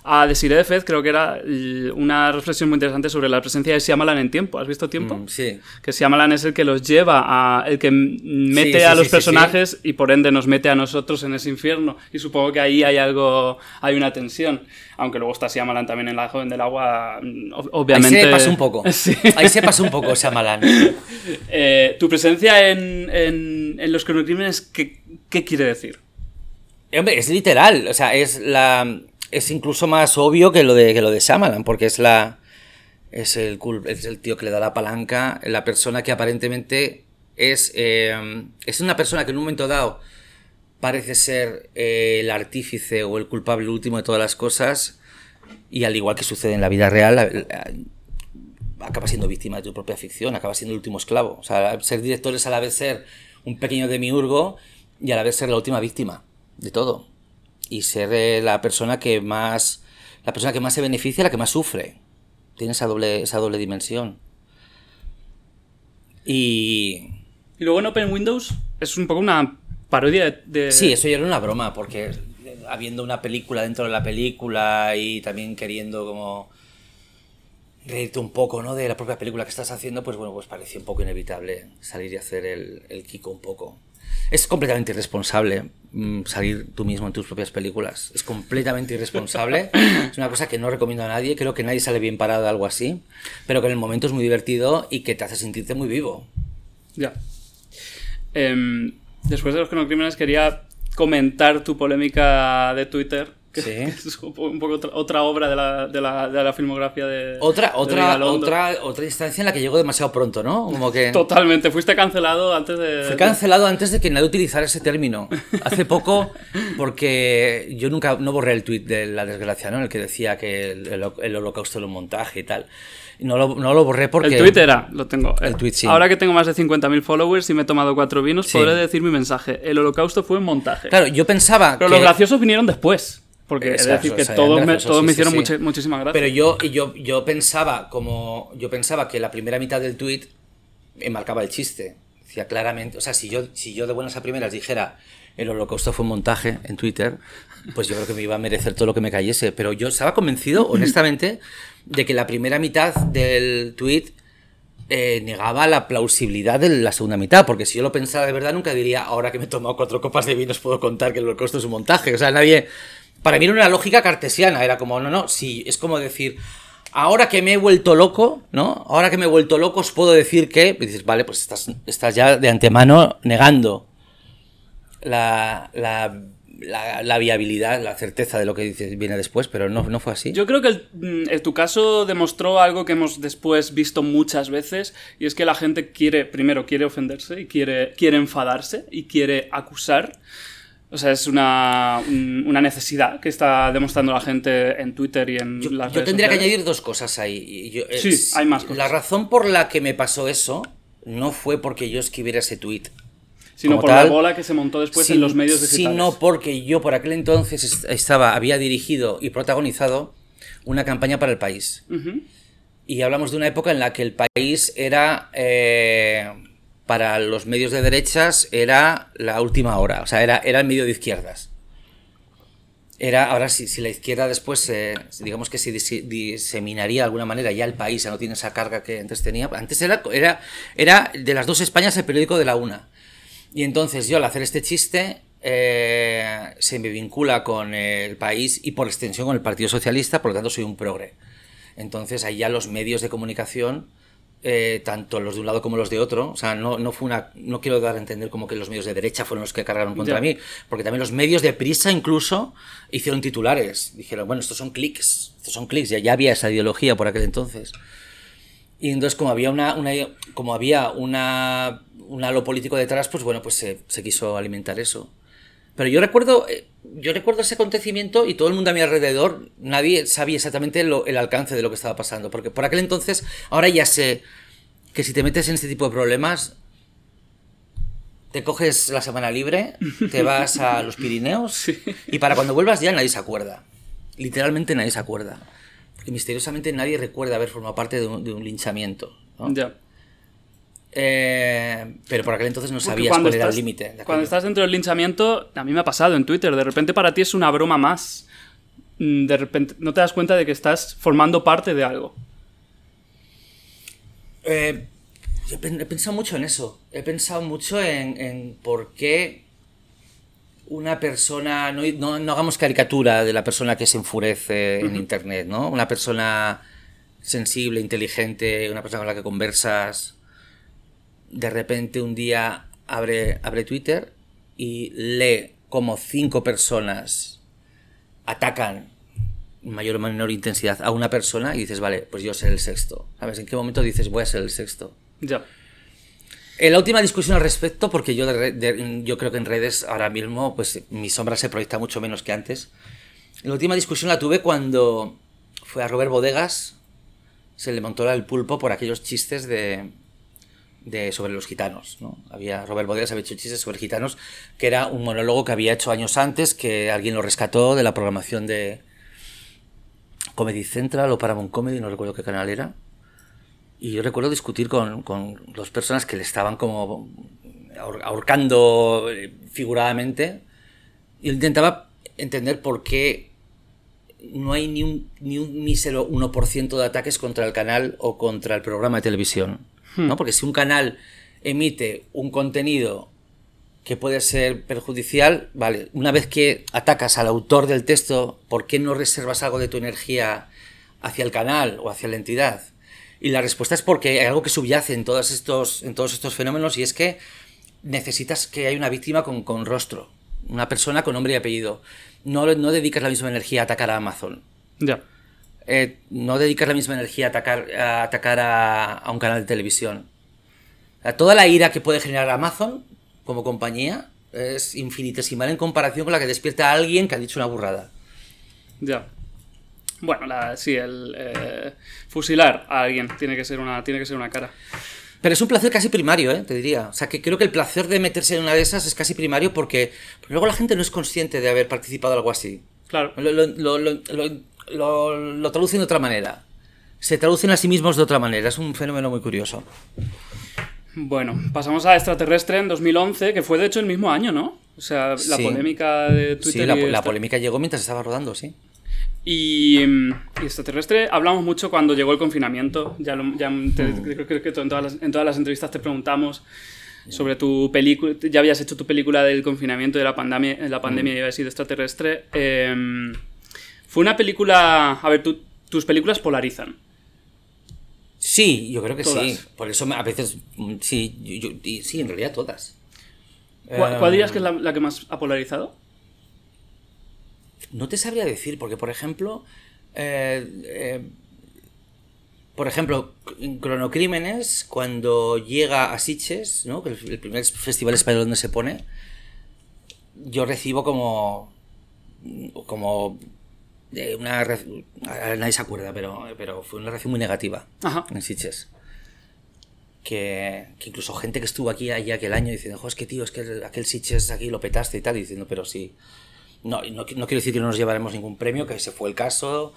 a Desiree de Fez, creo que era una reflexión muy interesante sobre la presencia de Shyamalan en tiempo. ¿Has visto tiempo? Mm, sí. Que Shyamalan es el que los lleva a. el que mete sí, a los sí, personajes y por ende nos mete a nosotros en ese infierno. Y supongo que ahí hay algo. hay una tensión. Aunque luego está Shyamalan también en La Joven del Agua. mm, ob- Ahí Obviamente. se pasó un poco. Ahí se pasó un poco Shyamalan. Eh, tu presencia en, en, en los cronocrímenes, ¿qué, ¿qué quiere decir? Hombre, es literal, o sea, es la es incluso más obvio que lo de que lo de Shyamalan, porque es la es el es el tío que le da la palanca, la persona que aparentemente es eh, es una persona que en un momento dado parece ser eh, el artífice o el culpable último de todas las cosas y al igual que sucede en la vida real acaba siendo víctima de tu propia ficción, acaba siendo el último esclavo. O sea, ser director es a la vez ser un pequeño demiurgo y a la vez ser la última víctima de todo. Y ser eh, la persona que más la persona que más se beneficia, la que más sufre. Tiene esa doble, esa doble dimensión. Y Y luego en Open Windows es un poco una parodia de... de- Sí, eso ya era una broma, porque habiendo una película dentro de la película y también queriendo como reírte un poco, ¿no? De la propia película que estás haciendo, pues bueno, pues parecía un poco inevitable salir y hacer el, el Kiko un poco. Es completamente irresponsable mm, salir tú mismo en tus propias películas. Es completamente irresponsable. es una cosa que no recomiendo a nadie. Creo que nadie sale bien parado de algo así. Pero que en el momento es muy divertido y que te hace sentirte muy vivo. Ya. Em, después de los cronocrímenes quería comentar tu polémica de Twitter. Que, Sí. que es un poco, otra, otra obra de la, de la, de la filmografía de... Otra, de otra, Vigalondo. otra, otra instancia en la que llegó demasiado pronto, ¿no? Como que... Totalmente, fuiste cancelado antes de... Fue cancelado antes de que nadie utilizara ese término. Hace poco, porque yo nunca no borré el tuit de la desgracia, ¿no? En el que decía que el, el- el holocausto era un montaje y tal. No lo, no lo borré porque. El tweet era, lo tengo. El eh, tuit, sí. Ahora que tengo más de 50.000 followers y me he tomado cuatro vinos, Sí. podré decir mi mensaje. El holocausto fue un montaje. Claro, yo pensaba. Pero que- los graciosos vinieron después. Porque es Exacto, decir que todos, me, me hicieron sí, sí. muchísimas gracias. Pero yo, yo, yo pensaba como. Yo pensaba que la primera mitad del tuit marcaba el chiste. Decía claramente. O sea, si yo, si yo de buenas a primeras dijera el holocausto fue un montaje en Twitter, pues yo creo que me iba a merecer todo lo que me cayese. Pero yo estaba convencido, honestamente, de que la primera mitad del tuit eh, negaba la plausibilidad de la segunda mitad, porque si yo lo pensara de verdad nunca diría, ahora que me he tomado cuatro copas de vinos puedo contar que el holocausto es un montaje. O sea, nadie... Para mí era una lógica cartesiana, era como, no, no, sí, es como decir, ahora que me he vuelto loco, ¿no? Ahora que me he vuelto loco os puedo decir que... Dices, vale, pues estás, ya de antemano negando la, viabilidad, la certeza de lo que viene después, pero no, no fue así. Yo creo que mm, tu caso demostró algo que hemos después visto muchas veces y es que la gente quiere, primero quiere ofenderse y quiere, quiere enfadarse y quiere acusar. O sea, es una, un- una necesidad que está demostrando la gente en Twitter y en Yo, las yo redes tendría que añadir dos cosas ahí. Yo- Sí, es- hay más cosas. La razón por la que me pasó eso no fue porque yo escribiera ese tweet. Sino por tal, la bola que se montó después en los medios digitales. Sino porque yo por aquel entonces est- estaba, había dirigido y protagonizado una campaña para el país. Y hablamos de una época en la que el país era, eh, para los medios de derechas, era la última hora. O sea, era, era el medio de izquierdas. Era, ahora si, si la izquierda después, eh, digamos que se dise- diseminaría de alguna manera ya el país, ya no tiene esa carga que antes tenía. Antes era, era, era de las dos Españas el periódico de la una. Y entonces yo al hacer este chiste eh, se me vincula con el país y por extensión con el Partido Socialista, por lo tanto soy un progre. Entonces ahí ya los medios de comunicación, eh, tanto los de un lado como los de otro, o sea, no, no fue una, no quiero dar a entender como que los medios de derecha fueron los que cargaron contra Ya. mí, porque también los medios de prisa incluso hicieron titulares. Dijeron, bueno, estos son clics, estos son clics, ya, ya había esa ideología por aquel entonces. Y entonces como había una, una como había una un halo político detrás, pues bueno, pues se, se quiso alimentar eso. Pero yo recuerdo, eh, yo recuerdo ese acontecimiento y todo el mundo a mi alrededor, nadie sabía exactamente lo- el alcance de lo que estaba pasando. Porque por aquel entonces, ahora ya sé que si te metes en este tipo de problemas, te coges la semana libre, te vas a los Pirineos y para cuando vuelvas ya nadie se acuerda. Literalmente nadie se acuerda. Porque misteriosamente nadie recuerda haber formado parte de un, de un linchamiento. ¿no? Ya. Eh, pero por aquel entonces no sabías cuál era el límite. Cuando estás dentro del linchamiento, a mí me ha pasado en Twitter, de repente para ti es una broma más. mm, de repente no te das cuenta de que estás formando parte de algo. Eh, he pen- he pensado mucho en eso. He pensado mucho en, en por qué una persona. No, no- no hagamos caricatura de la persona que se enfurece en internet, ¿no? Una persona sensible, inteligente, una persona con la que conversas. De repente un día abre, abre Twitter y lee como cinco personas atacan en mayor o menor intensidad a una persona y dices, vale, pues yo seré el sexto. ¿Sabes? ¿En qué momento dices voy a ser el sexto? Ya. En la última discusión al respecto, porque yo, de- yo creo que en redes ahora mismo, pues mi sombra se proyecta mucho menos que antes. La última discusión la tuve cuando fue a Robert Bodegas, se le montó el pulpo por aquellos chistes de, de sobre los gitanos. ¿no? Había, Robert Bodegas había hecho chistes sobre gitanos, que era un monólogo que había hecho años antes, que alguien lo rescató de la programación de Comedy Central o Paramount Comedy, no recuerdo qué canal era. Y yo recuerdo discutir con, con dos personas que le estaban como ahor- ahorcando eh, figuradamente. Y intentaba entender por qué no hay ni un, ni un mísero 1% de ataques contra el canal o contra el programa de televisión. ¿No? Porque si un canal emite un contenido que puede ser perjudicial, vale, una vez que atacas al autor del texto, ¿por qué no reservas algo de tu energía hacia el canal o hacia la entidad? Y la respuesta es porque hay algo que subyace en todos estos, en todos estos fenómenos y es que necesitas que haya una víctima con, con rostro, una persona con nombre y apellido. No, no dedicas la misma energía a atacar a Amazon. Ya. Eh, no dedicas la misma energía a atacar a, atacar a, a un canal de televisión. Sea, toda la ira que puede generar Amazon como compañía es infinitesimal en comparación con la que despierta a alguien que ha dicho una burrada. Ya. Bueno, la, sí, el eh, fusilar a alguien tiene que ser una, tiene que ser una cara. Pero es un placer casi primario, ¿eh? te diría. O sea, que creo que el placer de meterse en una de esas es casi primario porque, porque luego la gente no es consciente de haber participado en algo así. Claro. Lo, lo, lo, lo, lo- traducen de otra manera. Se traducen a sí mismos de otra manera. Es un fenómeno muy curioso. Bueno, pasamos a Extraterrestre en 2011, que fue de hecho el mismo año, ¿no? O sea, la Sí. polémica de Twitter. Sí, la, y polémica llegó mientras estaba rodando, sí. Y, mm, y extraterrestre hablamos mucho cuando llegó el confinamiento. Ya, lo- ya te- Mm. creo, creo que en todas, las, en todas las entrevistas te preguntamos sobre tu película. Ya habías hecho tu película del confinamiento de la pandemia, la pandemia Mm. y había sido extraterrestre. Em, fue una película. A ver, tú- tus películas polarizan. Sí, yo creo que Todas. sí. Por eso a veces, mm, sí, yo- yo- y sí, en realidad todas. ¿Cuál, cuál dirías que es la, la que más ha polarizado? No te sabría decir, porque por ejemplo, eh, eh, por ejemplo, en Cronocrímenes, cuando llega a Sitges, ¿no? el, el primer festival español donde se pone, yo recibo como, como eh, una, nadie se acuerda, pero, pero fue una reacción muy negativa Ajá. en Sitges. Que, que incluso gente que estuvo aquí allí aquel año diciendo, jo, es que tío, es que aquel Sitges aquí lo petaste y tal, y diciendo, pero sí. No, no, no quiero decir que no nos llevaremos ningún premio, que ese fue el caso.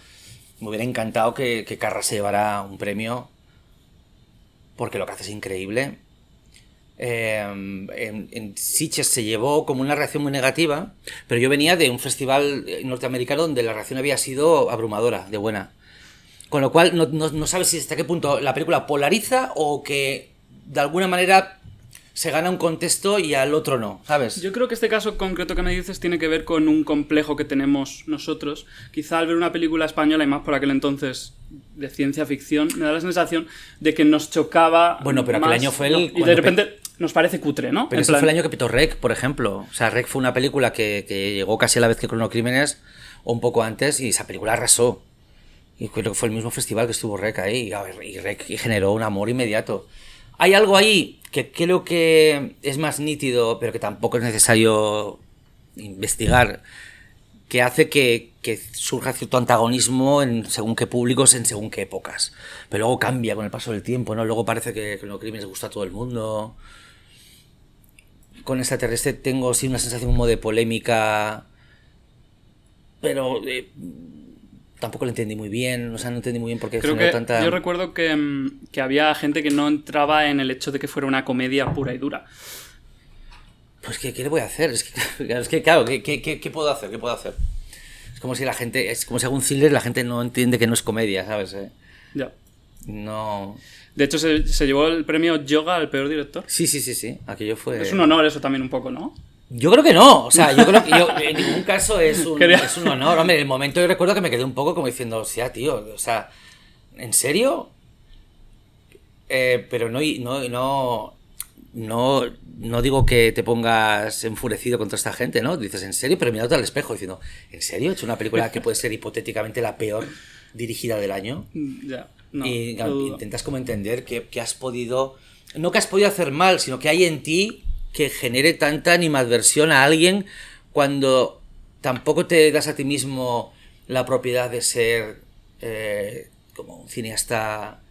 Me hubiera encantado que, que Carra se llevara un premio, porque lo que hace es increíble. Eh, en, en Sitges se llevó como una reacción muy negativa, pero yo venía de un festival norteamericano donde la reacción había sido abrumadora, de buena. Con lo cual, no, no, no sabes si hasta qué punto la película polariza o que de alguna manera se gana un contexto y al otro no, ¿sabes? Yo creo que este caso concreto que me dices tiene que ver con un complejo que tenemos nosotros. Quizá al ver una película española, y más por aquel entonces de ciencia ficción, me da la sensación de que nos chocaba. Bueno, pero aquel año fue el- ¿no? Y de repente nos parece cutre, ¿no? Pero En ese plan- fue el año que petó Rec, por ejemplo. O sea, Rec fue una película que, que llegó casi a la vez que Cronocrímenes, o un poco antes, y esa película arrasó. Y creo que fue el mismo festival que estuvo Rec ahí, y, y Rec generó un amor inmediato. Hay algo ahí que creo que es más nítido, pero que tampoco es necesario investigar, que hace que, que surja cierto antagonismo en según qué públicos, en según qué épocas. Pero luego cambia con el paso del tiempo, ¿no? Luego parece que Cronocrímenes gusta a todo el mundo con extraterrestre tengo sí una sensación como de polémica, pero eh, tampoco lo entendí muy bien, o sea, no entendí muy bien por qué Creo que tanta... yo recuerdo que, mm, que había gente que no entraba en el hecho de que fuera una comedia pura y dura. Pues ¿qué, qué le voy a hacer? Es que, es que, claro, ¿qué, qué, qué- puedo hacer? ¿Qué puedo hacer? Es como si la gente, es como si hago un thriller la gente no entiende que no es comedia, ¿sabes? Eh, Ya. No. De hecho, se, se llevó el premio Yoga al peor director. Sí, sí, sí, sí. Aquello fue. Es un honor eso también un poco, ¿no? Yo creo que no, o sea, yo creo que yo, en ningún caso es un, Quería- es un honor. Hombre, en el momento yo recuerdo que me quedé un poco como diciendo, hostia, tío, o sea, ¿en serio? Eh, pero no, no, no, no, no digo que te pongas enfurecido contra esta gente, ¿no? Dices, ¿en serio? Pero mirándote al espejo diciendo, ¿en serio? He hecho una película que puede ser hipotéticamente la peor dirigida del año. Mm, Ya. No, y intentas como entender que, que has podido, no que has podido hacer mal, sino que hay en ti que genere tanta animadversión a alguien cuando tampoco te das a ti mismo la propiedad de ser eh, como un cineasta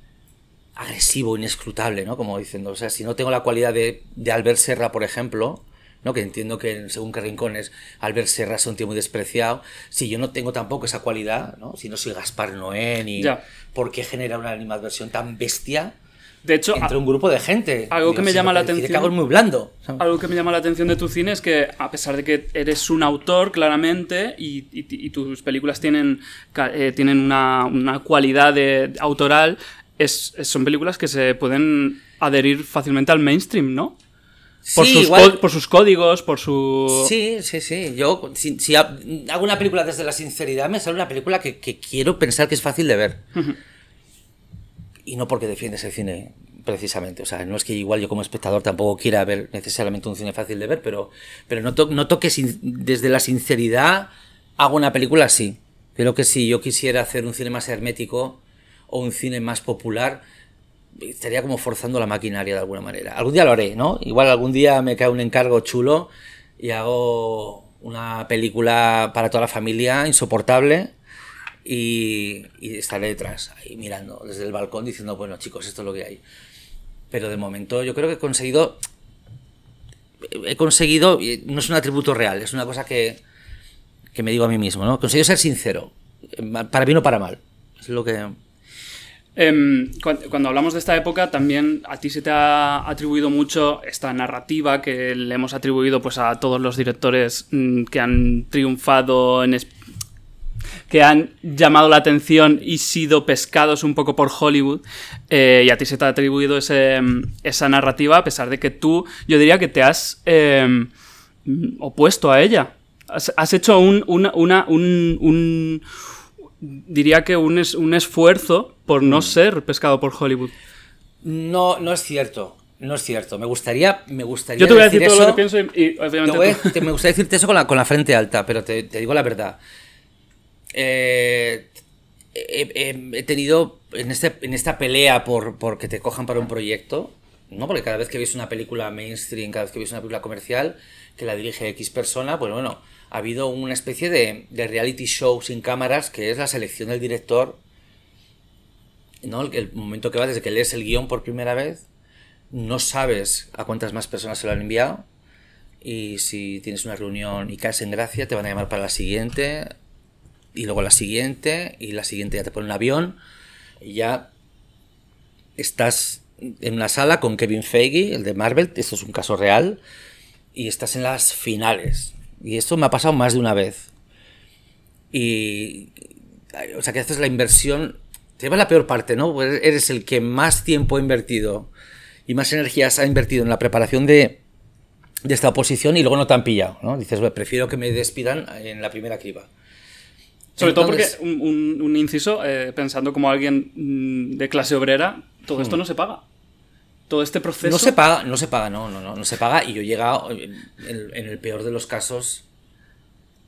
agresivo, inescrutable, ¿no? Como diciendo, o sea, si no tengo la cualidad de, de Albert Serra, por ejemplo, ¿no? Que entiendo que según qué rincones Albert Serra es un tío muy despreciado, si yo no tengo tampoco esa cualidad, ¿no? Si no soy Gaspar Noé, ni Ya. por qué genera una animadversión tan bestia De hecho, entre un grupo de gente. algo que me llama la que que atención- hago es muy blando. algo que me llama la atención de tu cine es que, a pesar de que eres un autor, claramente, y, y- y tus películas tienen, eh, tienen una, una cualidad de, autoral, es- son películas que se pueden adherir fácilmente al mainstream, ¿no? Por, Sí, sus, igual- por sus códigos, por su... Sí, sí, sí. Yo, si, si ha- hago una película desde la sinceridad, me sale una película que, que quiero pensar que es fácil de ver. Y no porque defiendes el cine, precisamente. O sea, no es que igual yo como espectador tampoco quiera ver necesariamente un cine fácil de ver, pero, pero noto, noto que sin- desde la sinceridad hago una película así. Creo que si yo quisiera hacer un cine más hermético o un cine más popular, estaría como forzando la maquinaria de alguna manera. Algún día lo haré, ¿no? Igual algún día me cae un encargo chulo y hago una película para toda la familia insoportable y, y estaré detrás, ahí mirando desde el balcón diciendo, bueno chicos, esto es lo que hay. Pero de momento yo creo que he conseguido... He conseguido, no es un atributo real, es una cosa que, que me digo a mí mismo, ¿no? He conseguido ser sincero, para bien o para mal. Es lo que... Em, cu- cuando hablamos de esta época, también a ti se te ha atribuido mucho esta narrativa que le hemos atribuido pues, a todos los directores mm, que han triunfado en que han llamado la atención y sido pescados un poco por Hollywood. eh, y a ti se te ha atribuido ese, mm, esa narrativa, a pesar de que tú, yo diría que te has em, opuesto a ella. Has, hecho un, una- una- un, un- diría que un, es- un esfuerzo por no ser pescado por Hollywood. No, no es cierto. No es cierto. Me gustaría, me gustaría Yo te voy a decir todo eso. lo que pienso y, y Te obviamente voy te- me gustaría decirte eso con la, con la frente alta, pero te, te digo la verdad. Eh, he, tenido en, este, en esta pelea por, por que te cojan para un proyecto, ¿no? Porque cada vez que ves una película mainstream, cada vez que ves una película comercial que la dirige X persona, pues bueno, ha habido una especie de, reality show sin cámaras que es la selección del director, ¿no? El, el momento que va desde que lees el guion por primera vez, no sabes a cuántas más personas se lo han enviado y si tienes una reunión y caes en gracia, te van a llamar para la siguiente y luego la siguiente y la siguiente ya te ponen un avión y ya estás en una sala con Kevin Feige, el de Marvel, esto es un caso real, y estás en las finales. Y esto me ha pasado más de una vez. Y, o sea, que haces la inversión, te llevas la peor parte, ¿no? Pues eres el que más tiempo ha invertido y más energías ha invertido en la preparación de, de esta oposición y luego no te han pillado, ¿no? Dices, "Bueno, prefiero que me despidan en la primera criba. Sobre todo porque, un, un- un inciso, eh, pensando como alguien mm, de clase obrera, todo esto no se paga. Todo este proceso... No se paga, no se paga, no, no, no, no se paga. Y yo he llegado, en, en el peor de los casos,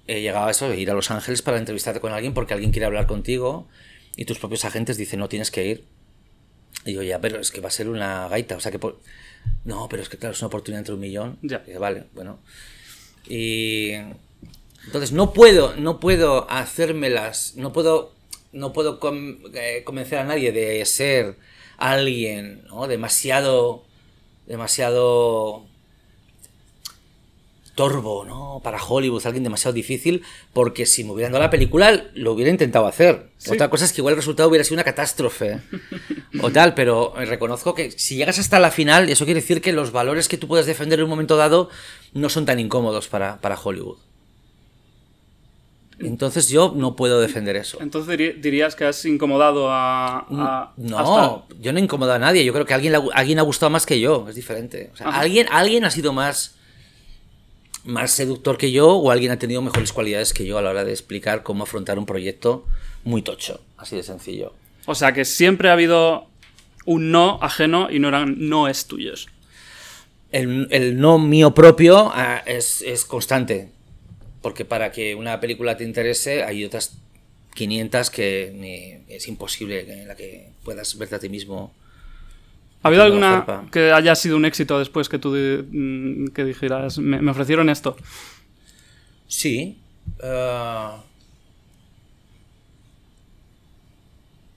he llegado a eso, de ir a Los Ángeles para entrevistarte con alguien porque alguien quiere hablar contigo y tus propios agentes dicen, no tienes que ir. Y yo, ya, pero es que va a ser una gaita, o sea que... por- No, pero es que claro, es una oportunidad entre un millón. Ya. Y vale, bueno. Y... Entonces no puedo, no puedo hacérmelas, no puedo, no puedo com- eh, convencer a nadie de ser alguien, ¿no? Demasiado, demasiado torbo, ¿no? Para Hollywood, alguien demasiado difícil, porque si me hubieran dado la película, lo hubiera intentado hacer. Sí. Otra cosa es que igual el resultado hubiera sido una catástrofe o tal, pero reconozco que si llegas hasta la final, eso quiere decir que los valores que tú puedes defender en un momento dado no son tan incómodos para, para Hollywood. Entonces yo no puedo defender eso. Entonces dirías que has incomodado a... a- No, hasta- yo no he incomodado a nadie. Yo creo que alguien, alguien ha gustado más que yo. Es diferente. O sea, alguien, alguien ha sido más, más seductor que yo o alguien ha tenido mejores cualidades que yo a la hora de explicar cómo afrontar un proyecto muy tocho. Así de sencillo. O sea que siempre ha habido un no ajeno y no eran noes tuyos. El, el no mío propio ah, es, es constante. Porque para que una película te interese hay otras 500 que es imposible en la que puedas verte a ti mismo. ¿Ha habido alguna zarpa. que haya sido un éxito después que tú mm, que dijeras, me, me ofrecieron esto? Sí. ah,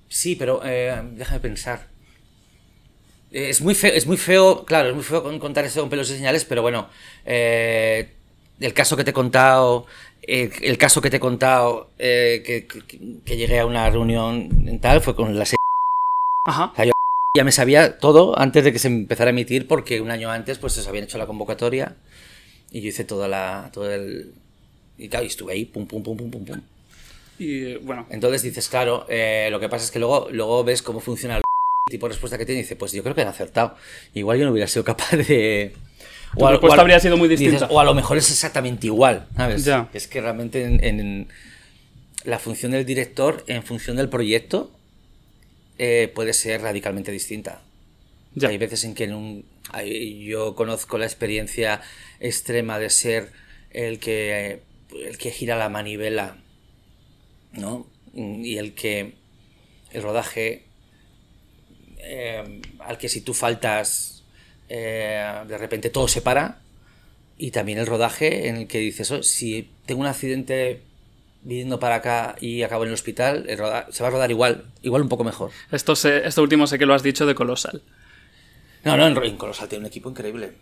sí, pero eh, déjame pensar. Eh, Es muy, feo, es muy feo, claro, es muy feo con- contar esto con pelos y señales, pero bueno, eh, el caso que te he contado, eh, el caso que te he contado, eh, que, que- que llegué a una reunión en tal, fue con la Ajá. ya me sabía todo antes de que se empezara a emitir, porque un año antes pues se habían hecho la convocatoria y yo hice toda la, todo el... Y claro, y estuve ahí, pum, pum, pum, pum, pum, pum. Y bueno, Entonces dices, claro, eh, lo que pasa es que luego, luego ves cómo funciona el tipo de respuesta que tiene y dices, pues yo creo que han acertado. Igual yo no hubiera sido capaz de... Tu a- respuesta a- habría sido muy dices, distinta. o a lo mejor es exactamente igual, ¿sabes? Ya. Es que realmente en, en la función del director, en función del proyecto, eh, puede ser radicalmente distinta. ya. Hay veces en que en un, hay- yo conozco la experiencia extrema de ser el que, el que gira la manivela, ¿no? Y el que el rodaje eh, al que si tú faltas eh, de repente todo se para y también el rodaje en el que dices "Oh, si tengo un accidente viniendo para acá y acabo en el hospital el roda- se va a rodar igual igual un poco mejor Esto, sé- esto último sé que lo has dicho de Colossal. No, no, en, en Colosal tiene un equipo increíble.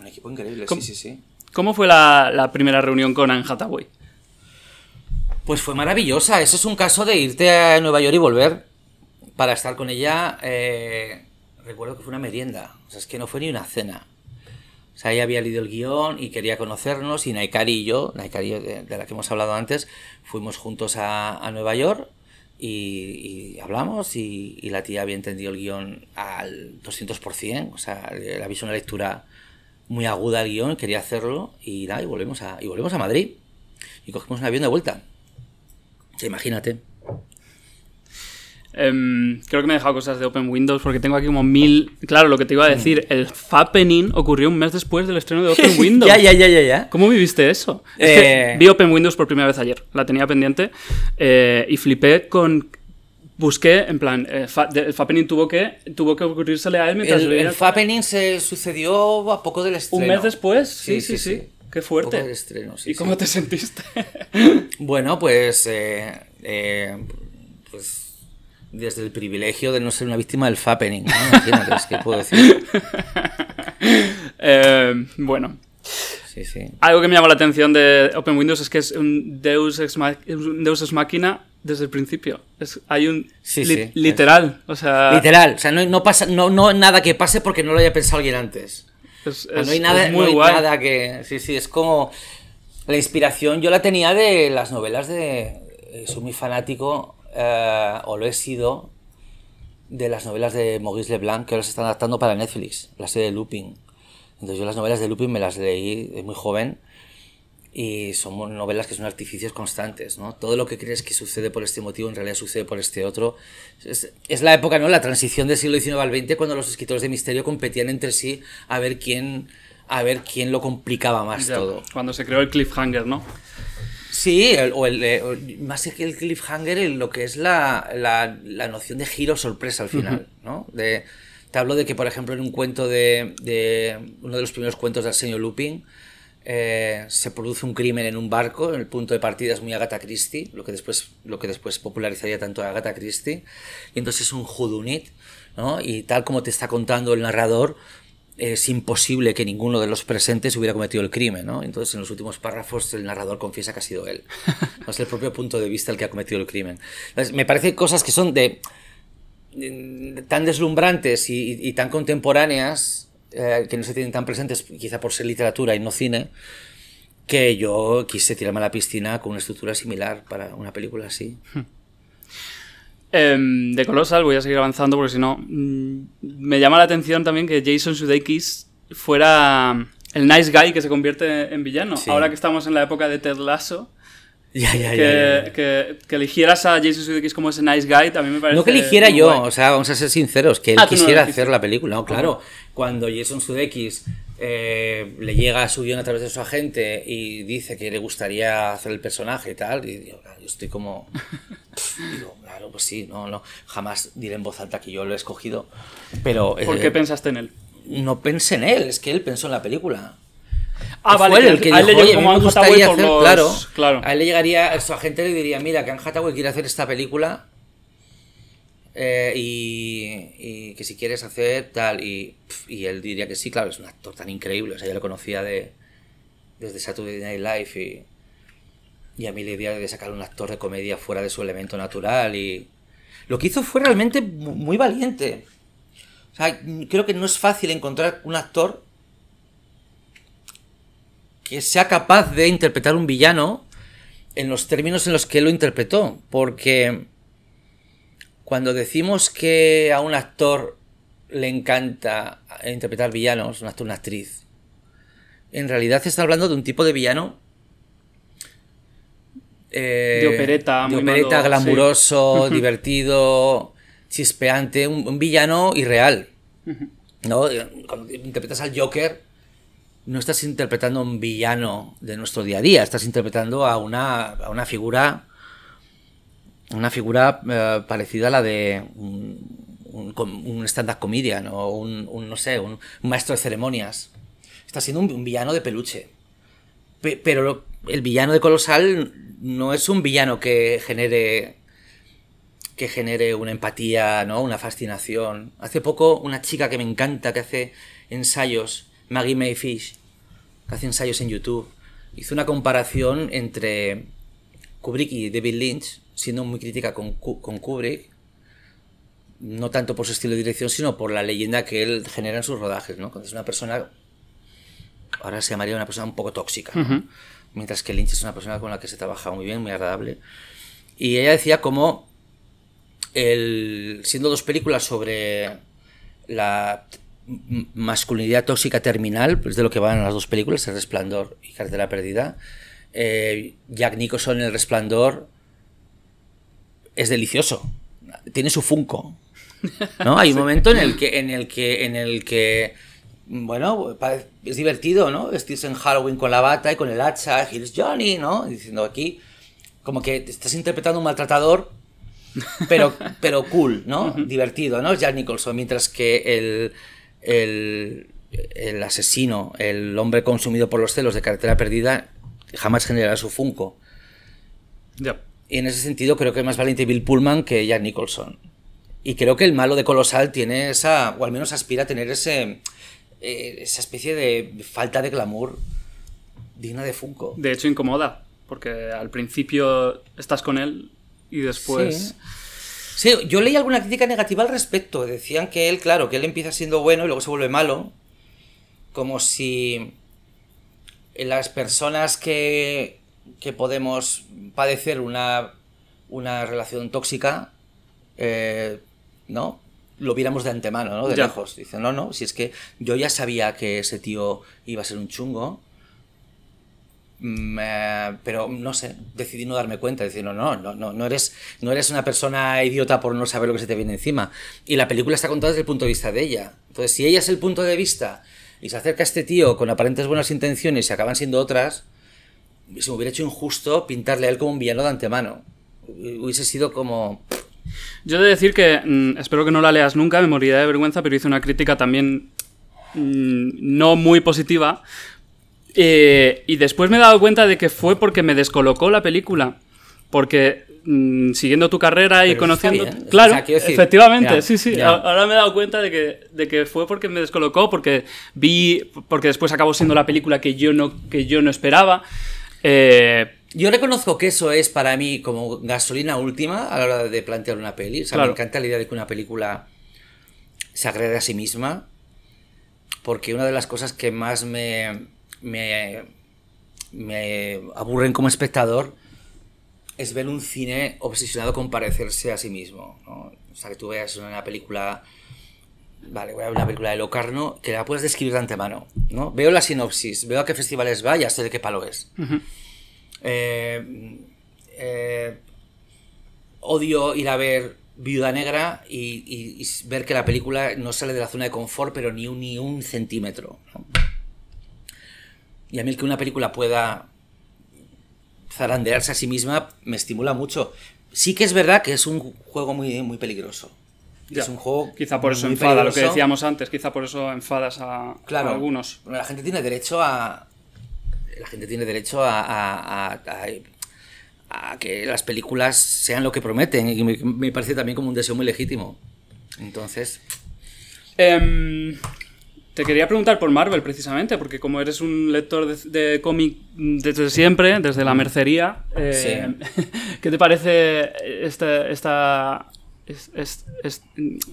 Un equipo increíble, ¿Cómo? sí, sí, sí. ¿Cómo fue la, la primera reunión con Anne Hathaway? Pues fue maravillosa. Eso es un caso de irte a Nueva York y volver para estar con ella. eh, recuerdo que fue una merienda. O sea, es que no fue ni una cena. O sea, ella había leído el guion y quería conocernos y Naikari y yo, Naikari de, de la que hemos hablado antes, fuimos juntos a, Nueva York y, hablamos y, la tía había entendido el guion al 200%. O sea, le había una lectura muy aguda al guion, quería hacerlo y nada, y volvemos a, y volvemos a Madrid. Y cogimos un avión de vuelta. Imagínate. Em, creo que me he dejado cosas de Open Windows porque tengo aquí como mil... Claro, lo que te iba a decir, el Fappening ocurrió un mes después del estreno de Open Windows. ya, ya, ya, ya, ya. ¿Cómo viviste eso? Es Eh. que vi Open Windows por primera vez ayer, la tenía pendiente eh, y flipé con... Busqué, en plan, eh, fa- de- el Fappening tuvo que, tuvo que ocurrírsele a él mientras El, el el- Fappening se sucedió a poco del estreno. Un mes después, sí, sí, sí. Qué Poco fuerte. del estreno, sí, ¿Y cómo te sentiste? Bueno, pues, eh, desde el privilegio de no ser una víctima del Fappening, ¿no? Imagínate, es que puedo decir. Eh, bueno, Sí, sí. algo que me llamó la atención de Open Windows es que es un Deus Ex, un Deus Ex Machina desde el principio. Es, hay un... Sí, li- sí, literal, o sea... Literal, o sea, no, no pasa, no, no nada que pase porque no lo haya pensado alguien antes. Es, O sea, no hay nada, es no muy hay guay. nada que. Sí, sí, es como. La inspiración yo la tenía de las novelas de. eh, Soy muy fanático, eh, o lo he sido, de las novelas de Maurice Leblanc que ahora se están adaptando para Netflix, la serie de Lupin. Entonces yo las novelas de Lupin me las leí de muy joven y son novelas que son artificios constantes, ¿no? Todo lo que crees que sucede por este motivo en realidad sucede por este otro. Es, es la época, ¿no? La transición del siglo XIX al XX cuando los escritores de misterio competían entre sí a ver quién, a ver quién lo complicaba más Ya, todo. Cuando se creó el cliffhanger, ¿no? Sí, el- o el, eh, el- más que el cliffhanger, lo que es la, la, la noción de giro sorpresa al final, ¿no? De, te hablo de que, por ejemplo, en un cuento de, de uno de los primeros cuentos del señor Lupin, eh, se produce un crimen en un barco, el punto de partida es muy Agatha Christie, lo que después, lo que después popularizaría tanto a Agatha Christie, y entonces es un whodunit, ¿no? Y tal como te está contando el narrador, es imposible que ninguno de los presentes hubiera cometido el crimen, ¿no? Entonces en los últimos párrafos el narrador confiesa que ha sido él. No es el propio punto de vista el que ha cometido el crimen. Entonces, me parece cosas que son de de- tan deslumbrantes y, y- y tan contemporáneas eh, que no se tienen tan presentes, quizá por ser literatura y no cine, que yo quise tirarme a la piscina con una estructura similar para una película así. Em, de Colossal voy a seguir avanzando porque si no mm, me llama la atención también que Jason Sudeikis fuera el nice guy que se convierte en villano. Sí. Ahora que estamos en la época de Ted Lasso, Ya, ya, que, ya, que- que eligieras a Jason Sudeikis como ese nice guy también me parece No que eligiera yo, guay. o sea, vamos a ser sinceros, que él Ah, no quisiera hacer la película, no, claro. Cuando Jason Sudeikis eh, le llega a su guion a través de su agente y dice que le gustaría hacer el personaje y tal, y digo, claro, yo estoy como... digo, claro, pues sí, no, no, jamás diré en voz alta que yo lo he escogido, pero... ¿Por eh, qué pensaste en él? no pensé en él, es que él pensó en la película. Ah, vale, fue el que a él le dijo, "Oye, como a mí me gustaría hacer, los- claro, claro. A él le llegaría, su agente le diría, mira, que Anne Hathaway quiere hacer esta película eh, y, y que si quieres hacer tal, y, y él diría que sí, claro, es un actor tan increíble, o sea, yo lo conocía de, desde Saturday Night Live y, y a mí la idea de sacar un actor de comedia fuera de su elemento natural y lo que hizo fue realmente mu- muy valiente. O sea, creo que no es fácil encontrar un actor que sea capaz de interpretar un villano en los términos en los que lo interpretó. Porque cuando decimos que a un actor le encanta interpretar villanos, un actor, una actriz, en realidad se está hablando de un tipo de villano. eh, De opereta, de opereta, malo, glamuroso, divertido, chispeante, un, un villano irreal. ¿no? Cuando interpretas al Joker, no estás interpretando a un villano de nuestro día a día, estás interpretando a una, a una figura una figura eh, parecida a la de un, stand-up comedian o un, no sé, un, maestro de ceremonias. Está siendo un, villano de peluche. Pe- pero el villano de Colosal no es un villano que genere que genere una empatía, ¿no? Una fascinación. Hace poco una chica que me encanta que hace ensayos, Maggie Mayfish, que hace ensayos en YouTube, hizo una comparación entre Kubrick y David Lynch, siendo muy crítica con, con Kubrick, no tanto por su estilo de dirección, sino por la leyenda que él genera en sus rodajes, ¿no? Cuando es una persona, ahora se llamaría una persona un poco tóxica, mientras que Lynch es una persona con la que se trabaja muy bien, muy agradable. Y ella decía como el, siendo dos películas sobre la masculinidad tóxica terminal, pues de lo que van las dos películas, El Resplandor y Cartera Perdida, eh, Jack Nicholson en El Resplandor es delicioso. Tiene su Funko. ¿no? Hay un momento en el que, en el que, en el que, bueno, es divertido, ¿no? Vestirse en Halloween con la bata y con el hacha, Here's Johnny, ¿no? Diciendo aquí, como que te estás interpretando un maltratador, pero, pero cool, ¿no? Divertido, ¿no? Jack Nicholson, mientras que el, el, el asesino, el hombre consumido por los celos de carretera perdida, jamás generará su Funko. Ya. Y en ese sentido creo que es más valiente Bill Pullman que Jack Nicholson. Y creo que el malo de Colosal tiene esa, o al menos aspira a tener ese, eh, esa especie de falta de glamour digna de Funko. De hecho, incomoda, porque al principio estás con él y después... Sí. Sí, yo leí alguna crítica negativa al respecto. Decían que él, claro, que él empieza siendo bueno y luego se vuelve malo. Como si las personas que, que podemos padecer una, una relación tóxica, eh, ¿no? Lo viéramos de antemano, ¿no? De Ya. lejos. Dice, no, no, si es que yo ya sabía que ese tío iba a ser un chungo. Mm, eh, pero no sé, decidí no darme cuenta, decir, no, no, no, no, no eres, no eres una persona idiota por no saber lo que se te viene encima. Y la película está contada desde el punto de vista de ella. Entonces, si ella es el punto de vista y se acerca a este tío con aparentes buenas intenciones y acaban siendo otras, se me hubiera hecho injusto pintarle a él como un villano de antemano. Hubiese sido como... Yo he de decir que mm, espero que no la leas nunca, me moriría de vergüenza, pero hice una crítica también mm, no muy positiva. Eh, y después me he dado cuenta de que fue porque me descolocó la película. Porque mm, siguiendo tu carrera y Pero conociendo. bien. Claro, O sea, quiero decir, efectivamente, ya, sí, sí. ya. Ahora me he dado cuenta de que, de que fue porque me descolocó, porque vi. Porque después acabó siendo la película que yo no, que yo no esperaba. Eh, Yo reconozco que eso es para mí como gasolina última a la hora de plantear una peli. O sea, Claro. me encanta la idea de que una película se agrede a sí misma. Porque una de las cosas que más me, me, me aburren como espectador es ver un cine obsesionado con parecerse a sí mismo. ¿no? O sea, que tú veas una película, vale, voy a ver una película de Locarno, que la puedes describir de antemano. ¿no? Veo la sinopsis, veo a qué festivales va, ya sé de qué palo es. Eh, eh, odio ir a ver Viuda Negra y, y- y ver que la película no sale de la zona de confort, pero ni un, ni un centímetro. ¿no? Y a mí el que una película pueda zarandearse a sí misma me estimula mucho. Sí que es verdad que es un juego muy, muy peligroso. Ya. Es un juego. Quizá por eso enfada, lo que decíamos antes, quizá por eso enfadas a, Claro. a algunos. Bueno, la gente tiene derecho a. La gente tiene derecho a, a- que las películas sean lo que prometen. Y me, me parece también como un deseo muy legítimo. Entonces. Em, te quería preguntar por Marvel, precisamente, porque como eres un lector de, de cómic desde siempre, desde la mercería, eh, ¿qué te parece esta, esta, es- es- es-